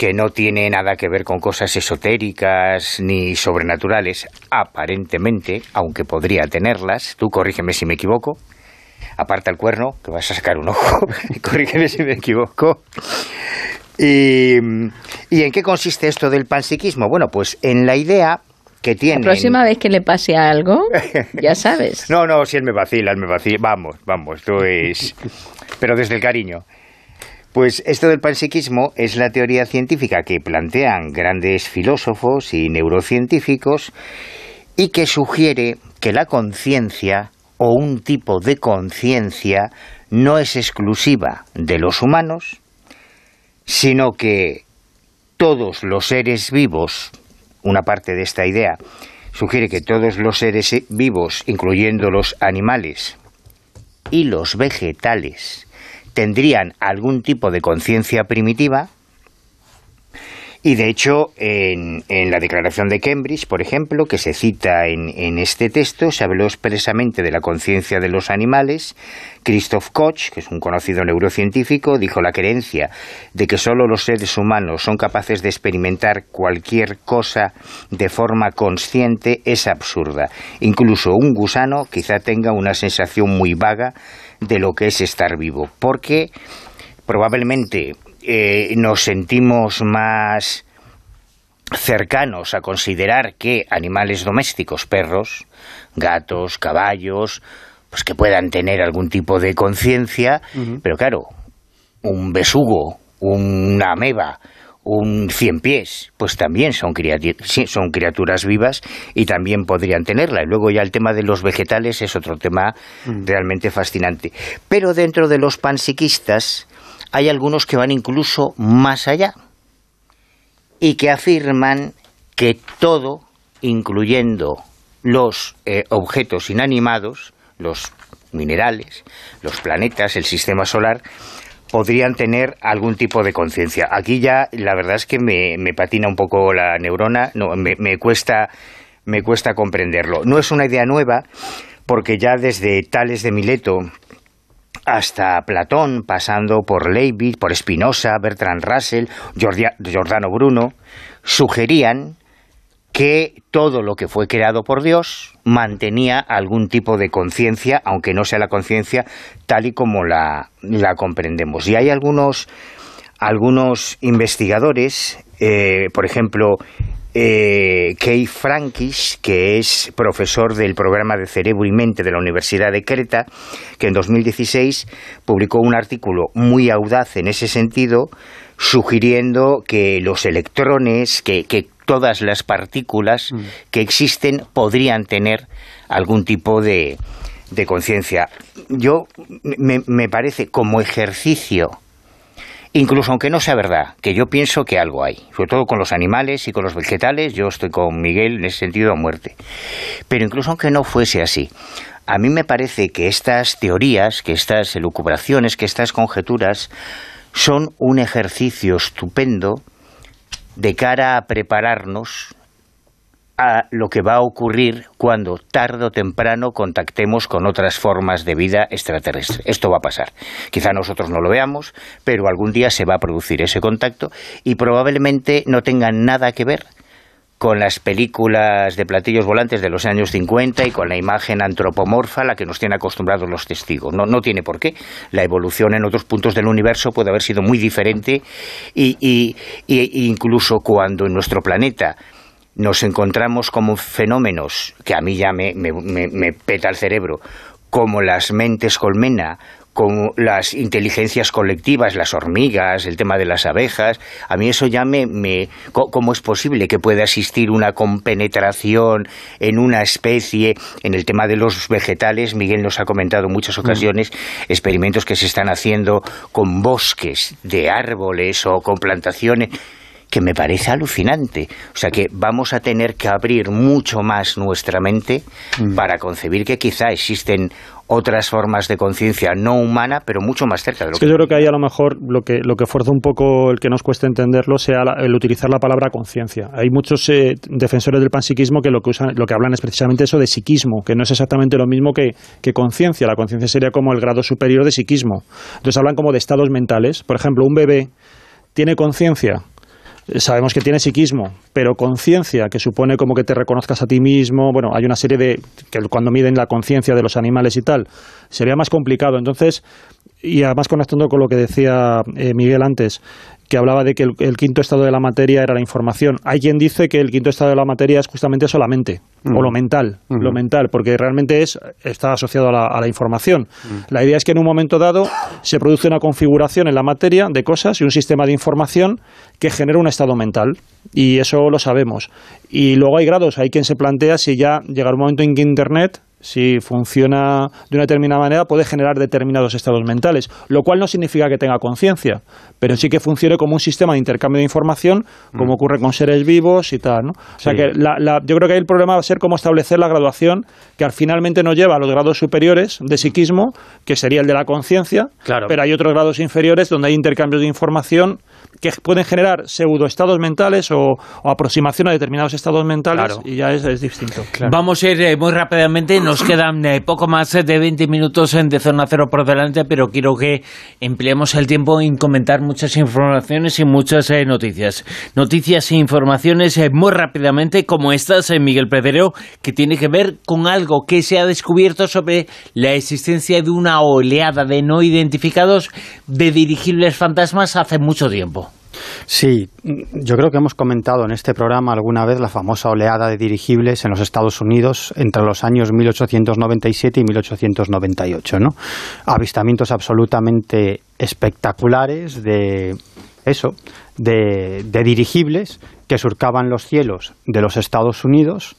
que no tiene nada que ver con cosas esotéricas ni sobrenaturales, aparentemente, aunque podría tenerlas. Tú corrígeme si me equivoco. Aparta el cuerno, que vas a sacar un ojo. corrígeme si me equivoco. Y, en qué consiste esto del panpsiquismo? Bueno, pues en la idea que tiene. La próxima vez que le pase algo, ya sabes. no, no, si él me vacila, él me vacila. Vamos, vamos, esto es. Pero desde el cariño. Pues esto del panpsiquismo es la teoría científica que plantean grandes filósofos y neurocientíficos y que sugiere que la conciencia o un tipo de conciencia no es exclusiva de los humanos, sino que todos los seres vivos, una parte de esta idea, sugiere que todos los seres vivos, incluyendo los animales y los vegetales, tendrían algún tipo de conciencia primitiva y de hecho, en, la Declaración de Cambridge, por ejemplo, que se cita en, este texto, se habló expresamente de la conciencia de los animales. Christoph Koch, que es un conocido neurocientífico, dijo la creencia de que solo los seres humanos son capaces de experimentar cualquier cosa de forma consciente es absurda. Incluso un gusano quizá tenga una sensación muy vaga de lo que es estar vivo, porque probablemente eh, nos sentimos más cercanos a considerar que animales domésticos, perros, gatos, caballos, pues que puedan tener algún tipo de conciencia, pero claro, un besugo, una ameba, un cien pies, pues también son, son criaturas vivas y también podrían tenerla. Y luego ya el tema de los vegetales es otro tema realmente fascinante. Pero dentro de los panpsiquistas hay algunos que van incluso más allá y que afirman que todo, incluyendo los eh, objetos inanimados, los minerales, los planetas, el sistema solar, podrían tener algún tipo de conciencia. Aquí ya la verdad es que me, patina un poco la neurona, no, me, cuesta, me cuesta comprenderlo. No es una idea nueva, porque ya desde Tales de Mileto hasta Platón, pasando por Leibniz, por Spinoza, Bertrand Russell, Giordano Bruno, sugerían que todo lo que fue creado por Dios mantenía algún tipo de conciencia, aunque no sea la conciencia tal y como la, comprendemos. Y hay algunos, algunos investigadores, eh, por ejemplo, eh, Kay Frankis, que es profesor del programa de Cerebro y Mente de la Universidad de Creta, que en 2016 publicó un artículo muy audaz en ese sentido, sugiriendo que los electrones, que, que todas las partículas mm. que existen podrían tener algún tipo de, de conciencia. Yo me, me parece como ejercicio incluso aunque no sea verdad, que yo pienso que algo hay, sobre todo con los animales y con los vegetales, yo estoy con Miguel en ese sentido a muerte. Pero incluso aunque no fuese así, a mí me parece que estas teorías, que estas elucubraciones, que estas conjeturas son un ejercicio estupendo de cara a prepararnos a lo que va a ocurrir cuando tarde o temprano contactemos con otras formas de vida extraterrestre. Esto va a pasar. Quizá nosotros no lo veamos, pero algún día se va a producir ese contacto y probablemente no tenga nada que ver con las películas de platillos volantes de los años 50 y con la imagen antropomorfa a la que nos tienen acostumbrados los testigos. No, no tiene por qué. La evolución en otros puntos del universo puede haber sido muy diferente y, y, incluso cuando en nuestro planeta nos encontramos como fenómenos que a mí ya me, me, me, peta el cerebro, como las mentes colmena, como las inteligencias colectivas, las hormigas, el tema de las abejas, a mí eso ya me, me, ¿Cómo es posible que pueda existir una compenetración en una especie? En el tema de los vegetales, Miguel nos ha comentado en muchas ocasiones experimentos que se están haciendo con bosques de árboles o con plantaciones que me parece alucinante. O sea que vamos a tener que abrir mucho más nuestra mente mm. para concebir que quizá existen otras formas de conciencia no humana, pero mucho más cerca de lo es que, yo creo que ahí a lo mejor lo que, lo que fuerza un poco el que nos cueste entenderlo sea el utilizar la palabra conciencia. Hay muchos eh, defensores del panpsiquismo que lo que usan, lo que hablan es precisamente eso de psiquismo, que no es exactamente lo mismo que, que conciencia. La conciencia sería como el grado superior de psiquismo. Entonces hablan como de estados mentales. Por ejemplo, un bebé tiene conciencia sabemos que tiene psiquismo, pero conciencia, que supone como que te reconozcas a ti mismo, bueno, hay una serie de, que cuando miden la conciencia de los animales y tal, sería más complicado. Entonces, y además conectando con lo que decía eh, Miguel antes, que hablaba de que el, quinto estado de la materia era la información. Hay quien dice que el quinto estado de la materia es justamente solamente, o lo mental, lo mental, porque realmente es, está asociado a la, información. La idea es que en un momento dado se produce una configuración en la materia de cosas y un sistema de información que genera un estado mental. Y eso lo sabemos. Y luego hay grados, hay quien se plantea si ya llega un momento en que Internet si funciona de una determinada manera, puede generar determinados estados mentales, lo cual no significa que tenga conciencia, pero sí que funcione como un sistema de intercambio de información, como mm. ocurre con seres vivos y tal. ¿no? O sea que yo creo que ahí el problema va a ser cómo establecer la graduación que al finalmente nos lleva a los grados superiores de psiquismo, que sería el de la conciencia, pero hay otros grados inferiores donde hay intercambios de información que pueden generar pseudoestados mentales o, aproximación a determinados estados mentales y ya es, distinto. Vamos a ir eh, muy rápidamente, nos quedan eh, poco más de 20 minutos en de Zona Cero por delante, pero quiero que empleemos el tiempo en comentar muchas informaciones y muchas eh, noticias. Noticias e informaciones muy rápidamente, como estas, en Miguel Pedrero, que tiene que ver con algo que se ha descubierto sobre la existencia de una oleada de no identificados de dirigibles fantasmas hace mucho tiempo. Sí, yo creo que hemos comentado en este programa alguna vez la famosa oleada de dirigibles en los Estados Unidos entre los años 1897 y 1898, ¿no? Avistamientos absolutamente espectaculares de eso, de, de dirigibles que surcaban los cielos de los Estados Unidos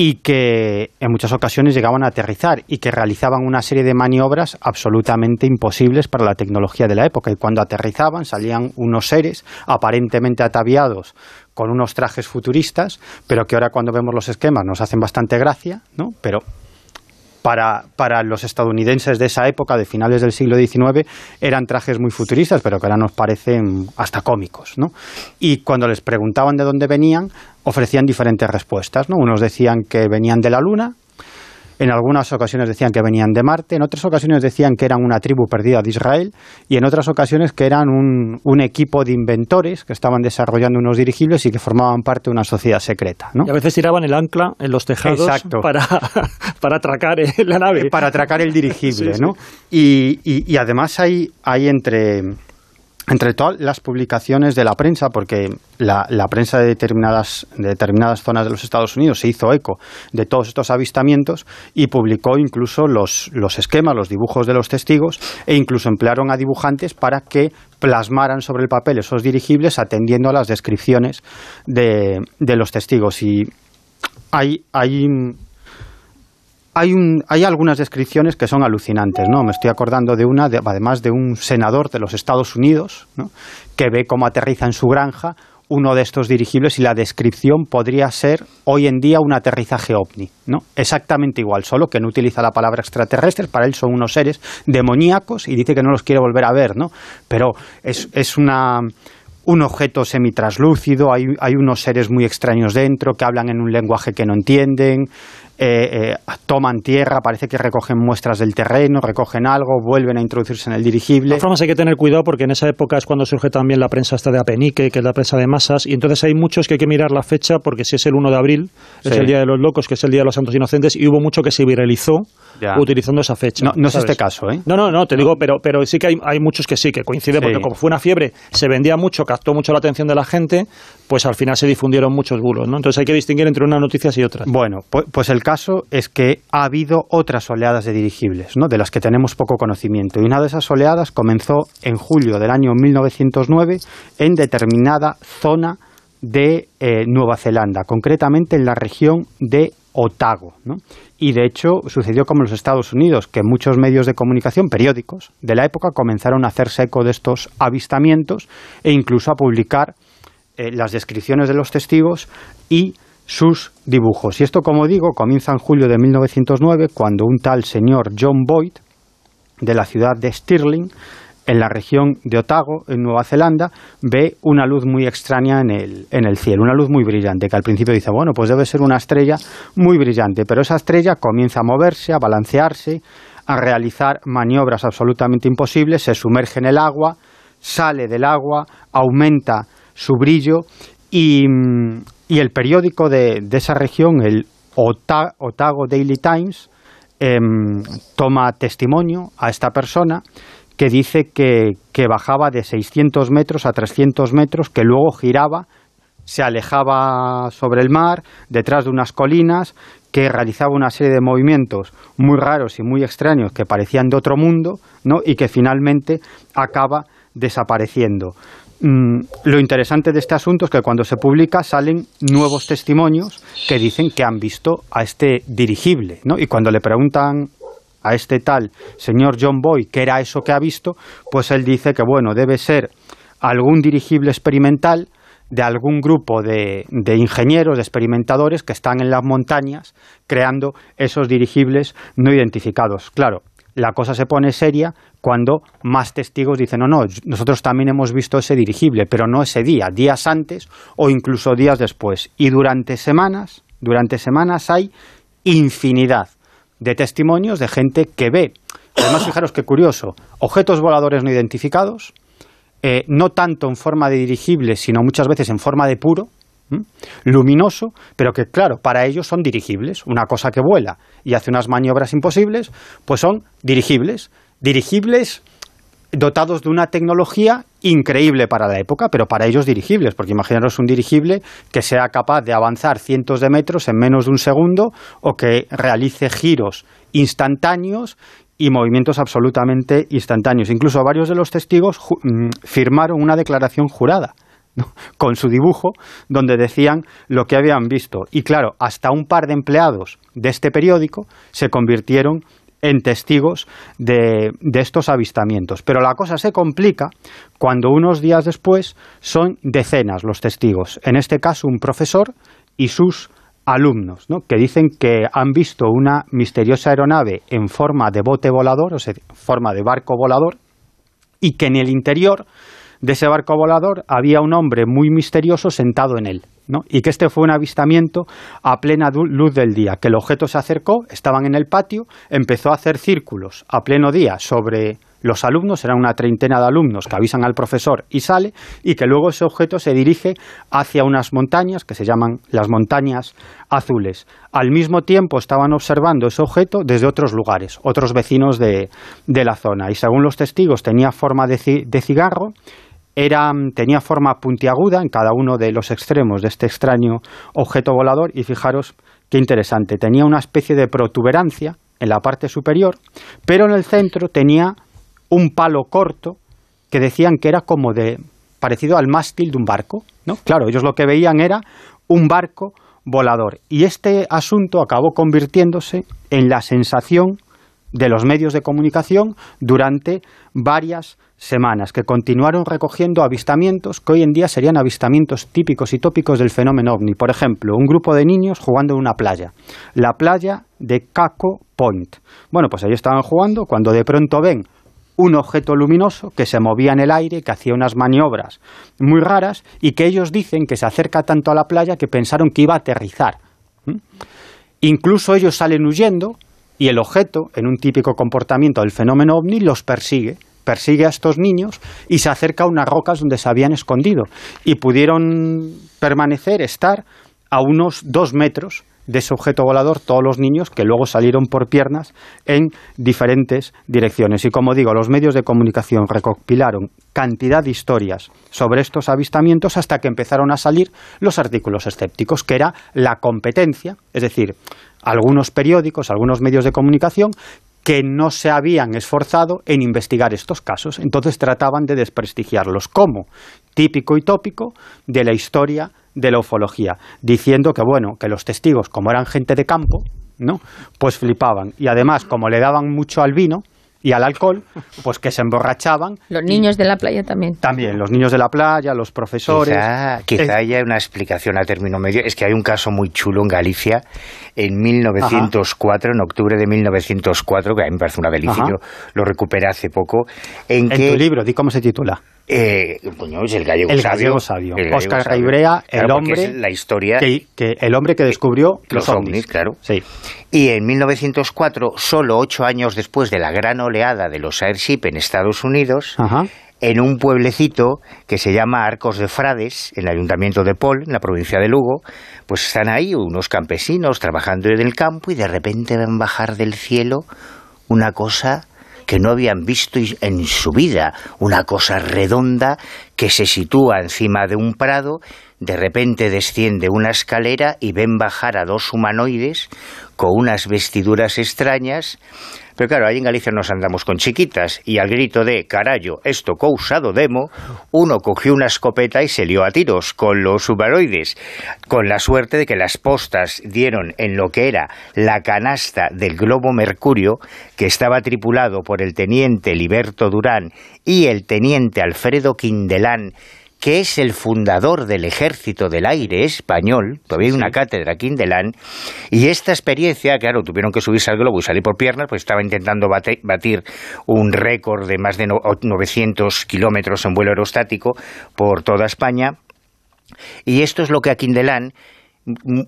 y que en muchas ocasiones llegaban a aterrizar y que realizaban una serie de maniobras absolutamente imposibles para la tecnología de la época. Y cuando aterrizaban salían unos seres aparentemente ataviados con unos trajes futuristas, pero que ahora cuando vemos los esquemas nos hacen bastante gracia, ¿no? Pero para, para, los estadounidenses de esa época, de finales del siglo XIX, eran trajes muy futuristas, pero que ahora nos parecen hasta cómicos. ¿no? Y cuando les preguntaban de dónde venían, ofrecían diferentes respuestas. ¿no? Unos decían que venían de la Luna, en algunas ocasiones decían que venían de Marte, en otras ocasiones decían que eran una tribu perdida de Israel y en otras ocasiones que eran un, un equipo de inventores que estaban desarrollando unos dirigibles y que formaban parte de una sociedad secreta. ¿no? Y a veces tiraban el ancla en los tejados para, para atracar la nave. Para atracar el dirigible, sí, ¿no? Y, y, y además hay, hay entre entre todas las publicaciones de la prensa, porque la, prensa de determinadas, de determinadas zonas de los Estados Unidos se hizo eco de todos estos avistamientos y publicó incluso los, los esquemas, los dibujos de los testigos e incluso emplearon a dibujantes para que plasmaran sobre el papel esos dirigibles atendiendo a las descripciones de, de los testigos. Y hay, hay hay, un, hay, algunas descripciones que son alucinantes, ¿no? Me estoy acordando de una, de, además de un senador de los Estados Unidos, ¿no? que ve cómo aterriza en su granja uno de estos dirigibles y la descripción podría ser hoy en día un aterrizaje ovni, ¿no? Exactamente igual, solo que no utiliza la palabra extraterrestres, para él son unos seres demoníacos y dice que no los quiere volver a ver, ¿no? Pero es, es una un objeto semitraslúcido, hay, hay unos seres muy extraños dentro que hablan en un lenguaje que no entienden, eh, eh, toman tierra, parece que recogen muestras del terreno, recogen algo, vuelven a introducirse en el dirigible. De todas formas hay que tener cuidado porque en esa época es cuando surge también la prensa esta de Apenique, que es la prensa de masas, y entonces hay muchos que hay que mirar la fecha porque si es el 1 de abril, es el Día de los Locos, que es el Día de los Santos Inocentes, y hubo mucho que se viralizó Ya. utilizando esa fecha. No, no es este caso, ¿eh? No, no, no, te digo, pero, pero sí que hay, hay muchos que sí, que coinciden, Sí. porque como fue una fiebre, se vendía mucho, captó mucho la atención de la gente, pues al final se difundieron muchos bulos, ¿no? Entonces hay que distinguir entre unas noticias y otras. Bueno, pu- pues el caso es que ha habido otras oleadas de dirigibles, ¿no? de las que tenemos poco conocimiento. Y una de esas oleadas comenzó en julio del año 1909 en determinada zona de eh, Nueva Zelanda, concretamente en la región de Otago. ¿no? Y de hecho sucedió como en los Estados Unidos, que muchos medios de comunicación, periódicos de la época, comenzaron a hacerse eco de estos avistamientos e incluso a publicar eh, las descripciones de los testigos y sus dibujos. Y esto, como digo, comienza en julio de 1909, cuando un tal señor John Boyd, de la ciudad de Stirling, en la región de Otago, en Nueva Zelanda, ve una luz muy extraña en el, en el cielo, una luz muy brillante, que al principio dice, bueno, pues debe ser una estrella muy brillante, pero esa estrella comienza a moverse, a balancearse, a realizar maniobras absolutamente imposibles, se sumerge en el agua, sale del agua, aumenta su brillo y, y el periódico de, de esa región, el Ota- Otago Daily Times, em, toma testimonio a esta persona que dice que, que bajaba de 600 metros a 300 metros, que luego giraba, se alejaba sobre el mar, detrás de unas colinas, que realizaba una serie de movimientos muy raros y muy extraños que parecían de otro mundo, ¿no? y que finalmente acaba desapareciendo. Mm, lo interesante de este asunto es que cuando se publica salen nuevos testimonios que dicen que han visto a este dirigible, ¿no? Y cuando le preguntan a este tal señor John Boy qué era eso que ha visto, pues él dice que bueno, debe ser algún dirigible experimental de algún grupo de, de ingenieros, de experimentadores que están en las montañas creando esos dirigibles no identificados. Claro, la cosa se pone seria cuando más testigos dicen, no, no, nosotros también hemos visto ese dirigible, pero no ese día, días antes o incluso días después. Y durante semanas, durante semanas hay infinidad de testimonios de gente que ve. Además, fijaros qué curioso, objetos voladores no identificados, eh, no tanto en forma de dirigible, sino muchas veces en forma de puro, luminoso, pero que claro, para ellos son dirigibles. Una cosa que vuela y hace unas maniobras imposibles, pues son dirigibles. Dirigibles dotados de una tecnología increíble para la época, pero para ellos dirigibles, porque imaginaros un dirigible que sea capaz de avanzar cientos de metros en menos de un segundo o que realice giros instantáneos y movimientos absolutamente instantáneos. Incluso varios de los testigos mm, firmaron una declaración jurada con su dibujo donde decían lo que habían visto. Y claro, hasta un par de empleados de este periódico se convirtieron testigos de, estos avistamientos. Pero la cosa se complica cuando unos días después son decenas los testigos, en este caso un profesor y sus alumnos, ¿no? que dicen que han visto una misteriosa aeronave en forma de bote volador, o sea, forma de barco volador, y que en el interior de ese barco volador había un hombre muy misterioso sentado en él. Y que este fue un avistamiento a plena luz del día, que el objeto se acercó, estaban en el patio, empezó a hacer círculos a pleno día sobre los alumnos, eran una treintena de alumnos que avisan al profesor y sale, y que luego ese objeto se dirige hacia unas montañas que se llaman las montañas azules. Al mismo tiempo estaban observando ese objeto desde otros lugares, otros vecinos de, la zona, y según los testigos tenía forma de, cigarro, tenía forma puntiaguda en cada uno de los extremos de este extraño objeto volador, y fijaros qué interesante, tenía una especie de protuberancia en la parte superior, pero en el centro tenía un palo corto que decían que era como de parecido al mástil de un barco, ¿no? Claro, ellos lo que veían era un barco volador y este asunto acabó convirtiéndose en la sensación de los medios de comunicación durante varias semanas, que continuaron recogiendo avistamientos que hoy en día serían avistamientos típicos y tópicos del fenómeno ovni. Por ejemplo, un grupo de niños jugando en una playa, la playa de Caco Point. Bueno, pues ahí estaban jugando cuando de pronto ven un objeto luminoso que se movía en el aire, que hacía unas maniobras muy raras y que ellos dicen que se acerca tanto a la playa que pensaron que iba a aterrizar. Incluso ellos salen huyendo y el objeto, en un típico comportamiento del fenómeno ovni, los persigue persigue a estos niños y se acerca a unas rocas donde se habían escondido y pudieron permanecer, estar a unos dos metros de ese objeto volador todos los niños que luego salieron por piernas en diferentes direcciones. Y como digo, los medios de comunicación recopilaron cantidad de historias sobre estos avistamientos hasta que empezaron a salir los artículos escépticos, que era la competencia, es decir, algunos periódicos, algunos medios de comunicación que no se habían esforzado en investigar estos casos. Entonces trataban de desprestigiarlos como típico y tópico de la historia de la ufología, diciendo que bueno, que los testigos, como eran gente de campo, ¿no? Pues flipaban. Y además, como le daban mucho al vino, y al alcohol, pues que se emborrachaban. Los niños de la playa también. También, los niños de la playa, los profesores. Quizá, haya una explicación a término medio. Es que hay un caso muy chulo en Galicia, en 1904, en octubre de 1904, que a mí me parece una delicia, yo lo recuperé hace poco. En, en tu libro, di cómo se titula. Eh, es el gallego el sabio. sabio. Oscar Raibrea, el hombre la historia que, el hombre que descubrió los, ovnis. claro. Sí. Y en 1904, solo ocho años después de la gran oleada de los airship en Estados Unidos, en un pueblecito que se llama Arcos de Frades, en el ayuntamiento de Pol, en la provincia de Lugo, pues están ahí unos campesinos trabajando en el campo y de repente ven bajar del cielo una cosa que no habían visto en su vida, una cosa redonda que se sitúa encima de un prado, de repente desciende una escalera y ven bajar a dos humanoides con unas vestiduras extrañas, pero claro, ahí en Galicia nos andamos con chiquitas y al grito de carallo, esto causado demo, uno cogió una escopeta y se lió a tiros con los humanoides, con la suerte de que las postas dieron en lo que era la canasta del globo Mercurio, que estaba tripulado por el teniente Liberto Durán y el teniente Alfredo Quindelán, que es el fundador del Ejército del Aire español, todavía hay una cátedra aquí en y esta experiencia, claro, tuvieron que subirse al globo y salir por piernas, pues estaba intentando batir un récord de más de 900 kilómetros en vuelo aerostático por toda España, y esto es lo que a Quindelán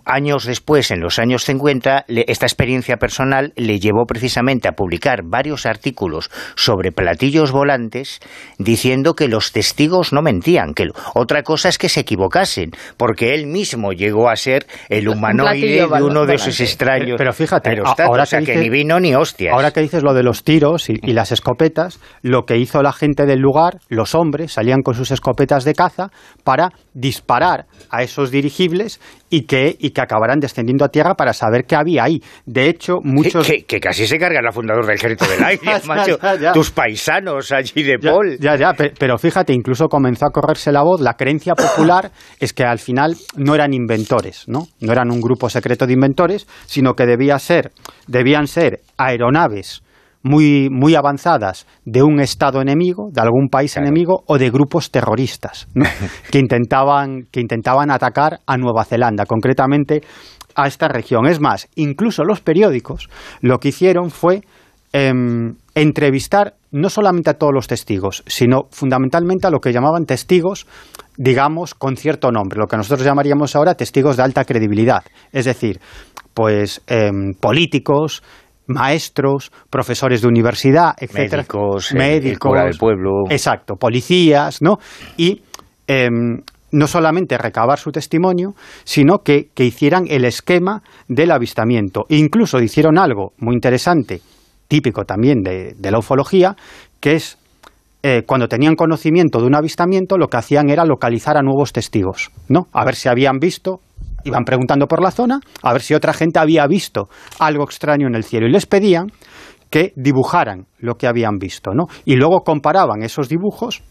años después, en los años 50, esta experiencia personal le llevó precisamente a publicar varios artículos sobre platillos volantes diciendo que los testigos no mentían, que otra cosa es que se equivocasen, porque él mismo llegó a ser el humanoide de uno de esos extraños. Pero fíjate, ahora que, ni vino ni hostias. Ahora que dices lo de los tiros y, y las escopetas, lo que hizo la gente del lugar, los hombres, salían con sus escopetas de caza para disparar a esos dirigibles y que, y que acabarán descendiendo a tierra para saber qué había ahí. De hecho, muchos... Que, casi se carga el fundador del ejército del aire, macho. Tus paisanos allí de Paul. Ya, ya, pero fíjate, incluso comenzó a correrse la voz. La creencia popular es que al final no eran inventores, ¿no? No eran un grupo secreto de inventores, sino que debía ser, debían ser aeronaves muy, muy avanzadas de un Estado enemigo, de algún país enemigo o de grupos terroristas que, intentaban, que intentaban atacar a Nueva Zelanda, concretamente a esta región. Es más, incluso los periódicos lo que hicieron fue em, entrevistar no solamente a todos los testigos, sino fundamentalmente a lo que llamaban testigos, digamos, con cierto nombre, lo que nosotros llamaríamos ahora testigos de alta credibilidad. Es decir, pues em, políticos, maestros, profesores de universidad, etcétera, médicos, médicos del pueblo, exacto, policías, ¿no? Y em, no solamente recabar su testimonio, sino que, hicieran el esquema del avistamiento. E incluso hicieron algo muy interesante, típico también de, la ufología, que es eh, cuando tenían conocimiento de un avistamiento, lo que hacían era localizar a nuevos testigos, ¿no? A ver si habían visto iban preguntando por la zona a ver si otra gente había visto algo extraño en el cielo y les pedían que dibujaran lo que habían visto, ¿no? Y luego comparaban esos dibujos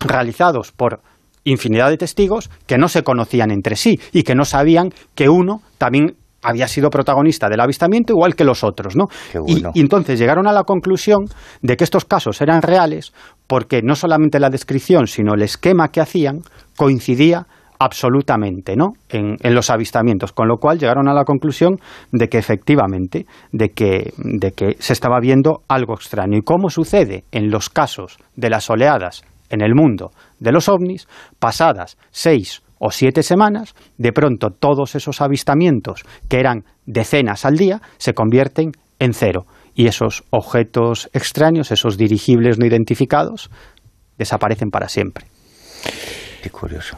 realizados por infinidad de testigos que no se conocían entre sí y que no sabían que uno también había sido protagonista del avistamiento igual que los otros, ¿no? y, entonces llegaron a la conclusión de que estos casos eran reales porque no solamente la descripción, sino el esquema que hacían coincidía absolutamente ¿no? En, los avistamientos, con lo cual llegaron a la conclusión de que efectivamente, de que, de que se estaba viendo algo extraño. ¿Y cómo sucede en los casos de las oleadas en el mundo de los ovnis, pasadas seis o siete semanas, de pronto todos esos avistamientos, que eran decenas al día, se convierten en cero. Y esos objetos extraños, esos dirigibles no identificados, desaparecen para siempre. Qué curioso.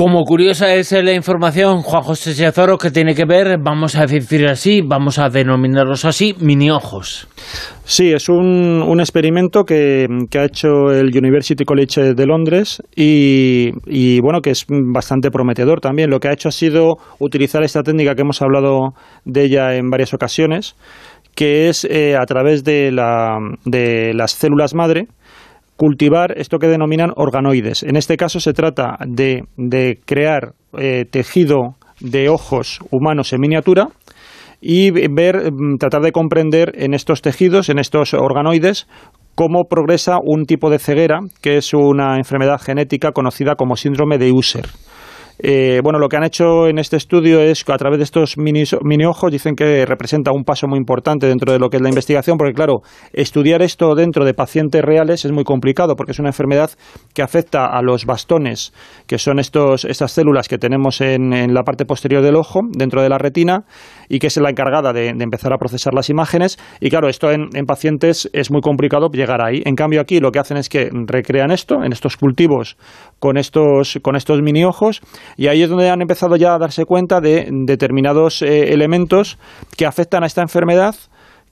Como curiosa es la información, Juan José Sezoro, que tiene que ver, vamos a decir así, vamos a denominarlos así, mini ojos. Sí, es un, un experimento que, ha hecho el University College de Londres y, y, bueno, que es bastante prometedor también. Lo que ha hecho ha sido utilizar esta técnica que hemos hablado de ella en varias ocasiones, que es eh, a través de, la, de las células madre, cultivar esto que denominan organoides. En este caso se trata de, crear eh, tejido de ojos humanos en miniatura y ver, mm, tratar de comprender en estos tejidos, en estos organoides, cómo progresa un tipo de ceguera, que es una enfermedad genética conocida como síndrome de User. Eh, bueno, lo que han hecho en este estudio es a través de estos mini, ojos dicen que representa un paso muy importante dentro de lo que es la investigación, porque claro, estudiar esto dentro de pacientes reales es muy complicado, porque es una enfermedad que afecta a los bastones, que son estos, estas células que tenemos en, en la parte posterior del ojo, dentro de la retina, y que es la encargada de, empezar a procesar las imágenes. Y claro, esto en, pacientes es muy complicado llegar ahí. En cambio, aquí lo que hacen es que recrean esto en estos cultivos con estos, con estos mini ojos, y ahí es donde han empezado ya a darse cuenta de determinados eh, elementos que afectan a esta enfermedad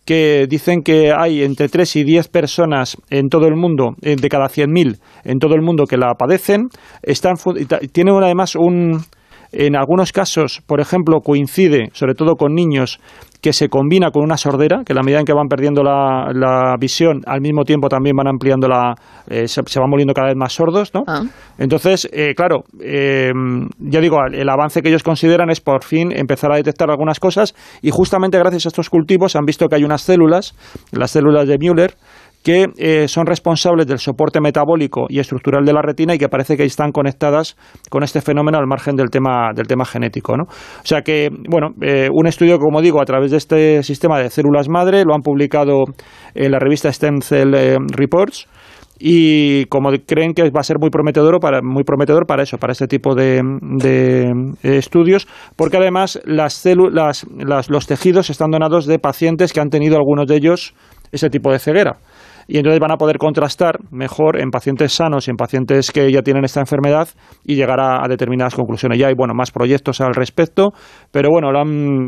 que dicen que hay entre 3 y 10 personas en todo el mundo, eh, de cada 100.000 en todo el mundo que la padecen, están, tiene además un, en algunos casos, por ejemplo, coincide, sobre todo con niños, que se combina con una sordera, que a la medida en que van perdiendo la, visión, al mismo tiempo también van ampliando la... Eh, se, van volviendo cada vez más sordos, ¿no? Ah. Entonces, eh, claro, eh, ya digo, el avance que ellos consideran es por fin empezar a detectar algunas cosas y justamente gracias a estos cultivos han visto que hay unas células, las células de Müller, que eh, son responsables del soporte metabólico y estructural de la retina y que parece que están conectadas con este fenómeno al margen del tema, del tema genético. ¿no? O sea que, bueno, eh, un estudio, como digo, a través de este sistema de células madre, lo han publicado en la revista Stem Cell eh, Reports y como creen que va a ser muy prometedor para muy prometedor para eso para este tipo de, estudios porque además las células los tejidos están donados de pacientes que han tenido algunos de ellos ese tipo de ceguera y entonces van a poder contrastar mejor en pacientes sanos y en pacientes que ya tienen esta enfermedad y llegar a, determinadas conclusiones. Ya hay bueno más proyectos al respecto, pero bueno,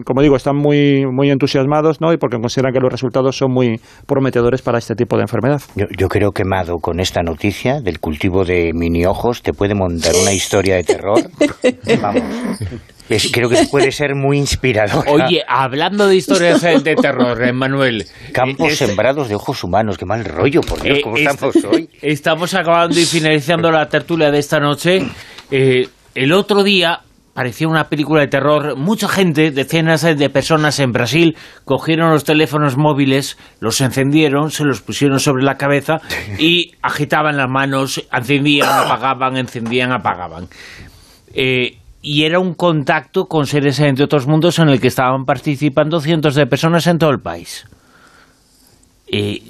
como digo, están muy, muy entusiasmados ¿no? y porque consideran que los resultados son muy prometedores para este tipo de enfermedad. Yo, yo creo que Mado, con esta noticia del cultivo de mini ojos, te puede montar una historia de terror. Vamos. Es- creo que puede ser muy inspirador. Oye, hablando de historias eh, de terror, Manuel. Campos eh, es- sembrados de ojos humanos, qué mal rollo, por Dios, Eh, ¿cómo est- estamos hoy? Estamos acabando y finalizando la tertulia de esta noche. Eh, el otro día parecía una película de terror. Mucha gente, decenas de personas en Brasil, cogieron los teléfonos móviles, los encendieron, se los pusieron sobre la cabeza y agitaban las manos, encendían, apagaban, encendían, apagaban. Eh, y era un contacto con seres de otros mundos en el que estaban participando cientos de personas en todo el país. Eh,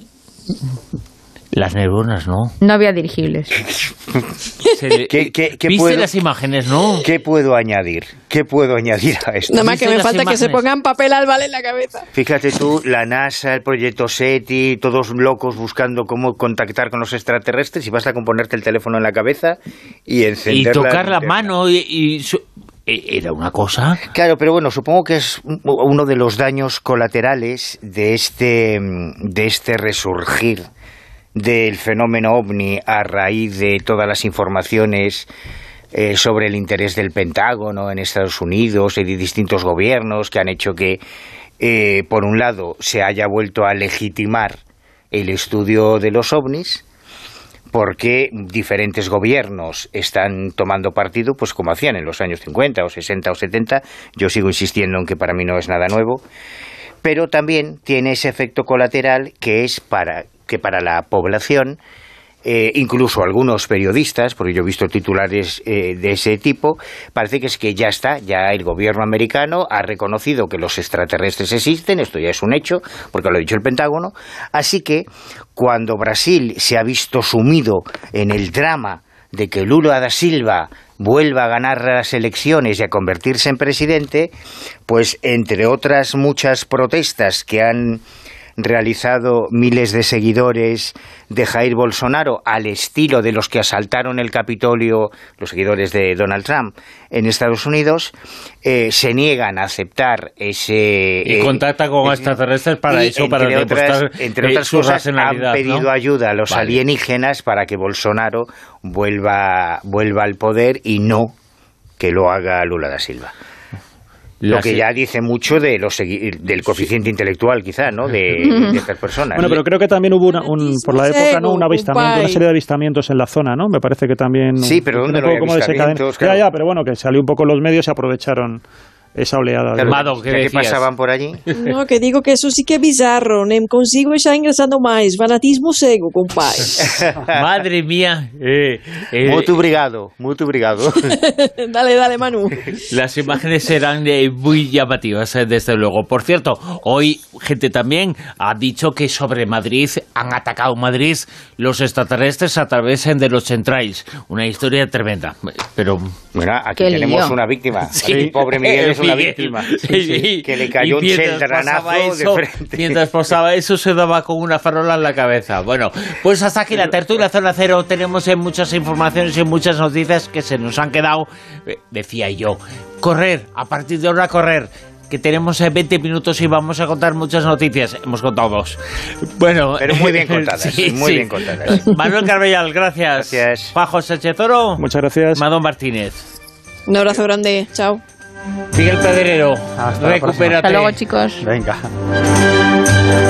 las neuronas, ¿no? No había dirigibles. Se ¿Qué, qué- qué ¿Viste puedo, las imágenes, no? ¿Qué puedo añadir? ¿Qué puedo añadir a esto? Nada más que ¿Viste me falta que se pongan papel albal en la cabeza. Fíjate tú, la NASA, el proyecto SETI, todos locos buscando cómo contactar con los extraterrestres y basta con ponerte el teléfono en la cabeza y Y encender tocar la linterna. mano y... y su- eh, era una cosa... Claro, pero bueno, supongo que es un- uno de los daños colaterales de este, de este resurgir del fenómeno ovni a raíz de todas las informaciones eh, sobre el interés del Pentágono en Estados Unidos y de distintos gobiernos que han hecho que, eh, por un lado, se haya vuelto a legitimar el estudio de los ovnis porque diferentes gobiernos están tomando partido, pues como hacían en los años 50 o 60 o 70. Yo sigo insistiendo en que para mí no es nada nuevo, pero también tiene ese efecto colateral que es para que para la población eh, incluso algunos periodistas, porque yo he visto titulares eh, de ese tipo, parece que es que ya está, ya el gobierno americano ha reconocido que los extraterrestres existen, esto ya es un hecho, porque lo ha dicho el Pentágono, así que cuando Brasil se ha visto sumido en el drama de que Lula da Silva vuelva a ganar las elecciones y a convertirse en presidente, pues entre otras muchas protestas que han realizado miles de seguidores de Jair Bolsonaro al estilo de los que asaltaron el Capitolio, los seguidores de Donald Trump en Estados Unidos, eh, se niegan a aceptar ese... Y eh, contacta con ese- extraterrestres para eso, para entre otras, eh, su cosas, han pedido ¿no? ayuda a los Vale. alienígenas para que Bolsonaro vuelva, vuelva al poder y no que lo haga Lula da Silva. Lo que ya dice mucho de los del coeficiente intelectual, quizá, ¿no? De, de estas personas. Bueno, pero creo que también hubo una, un, por la época, ¿no? Un avistamiento, una serie de avistamientos en la zona, ¿no? Me parece que también... Sí, pero ¿dónde no como desencadena- avistamientos? Ya, Claro. ya, pero bueno, que salió un poco en los medios y aprovecharon esa oleada. de- Claro, ¿qué, pasaban por allí? No, que digo que eso sí que é bizarro, nem consigo xa ingresando máis. Fanatismo cego, compai. Madre mía. eh, eh, Muito obrigado, muito obrigado. dale, dale, Manu. Las imágenes serán eh, muy llamativas, eh, desde luego. Por cierto, hoy gente también ha dicho que sobre Madrid han atacado Madrid los extraterrestres a través eh, de los centrales. Una historia tremenda. Pero Bueno, aquí Qué tenemos lío. una víctima. Sí. Aquí, pobre Miguel es una Miguel. víctima. Sí, sí. Que le cayó un mientras cheldranazo pasaba eso, de frente. Mientras pasaba eso, se daba con una farola en la cabeza. Bueno, pues hasta aquí la tertulia Zona Cero. Tenemos eh, muchas informaciones y muchas noticias que se nos han quedado, eh, decía yo, correr, a partir de ahora correr. Que tenemos eh, 20 minutos y vamos a contar muchas noticias. Hemos contado dos. Bueno, Pero muy bien contadas, sí, muy sí. bien contadas. Manuel Carbellal, gracias. Gracias. Pajo Sánchez Oro. Muchas gracias. Madón Martínez. Un abrazo grande. Chao. Miguel Pedrero, Hasta recupérate. Hasta luego, chicos. Venga.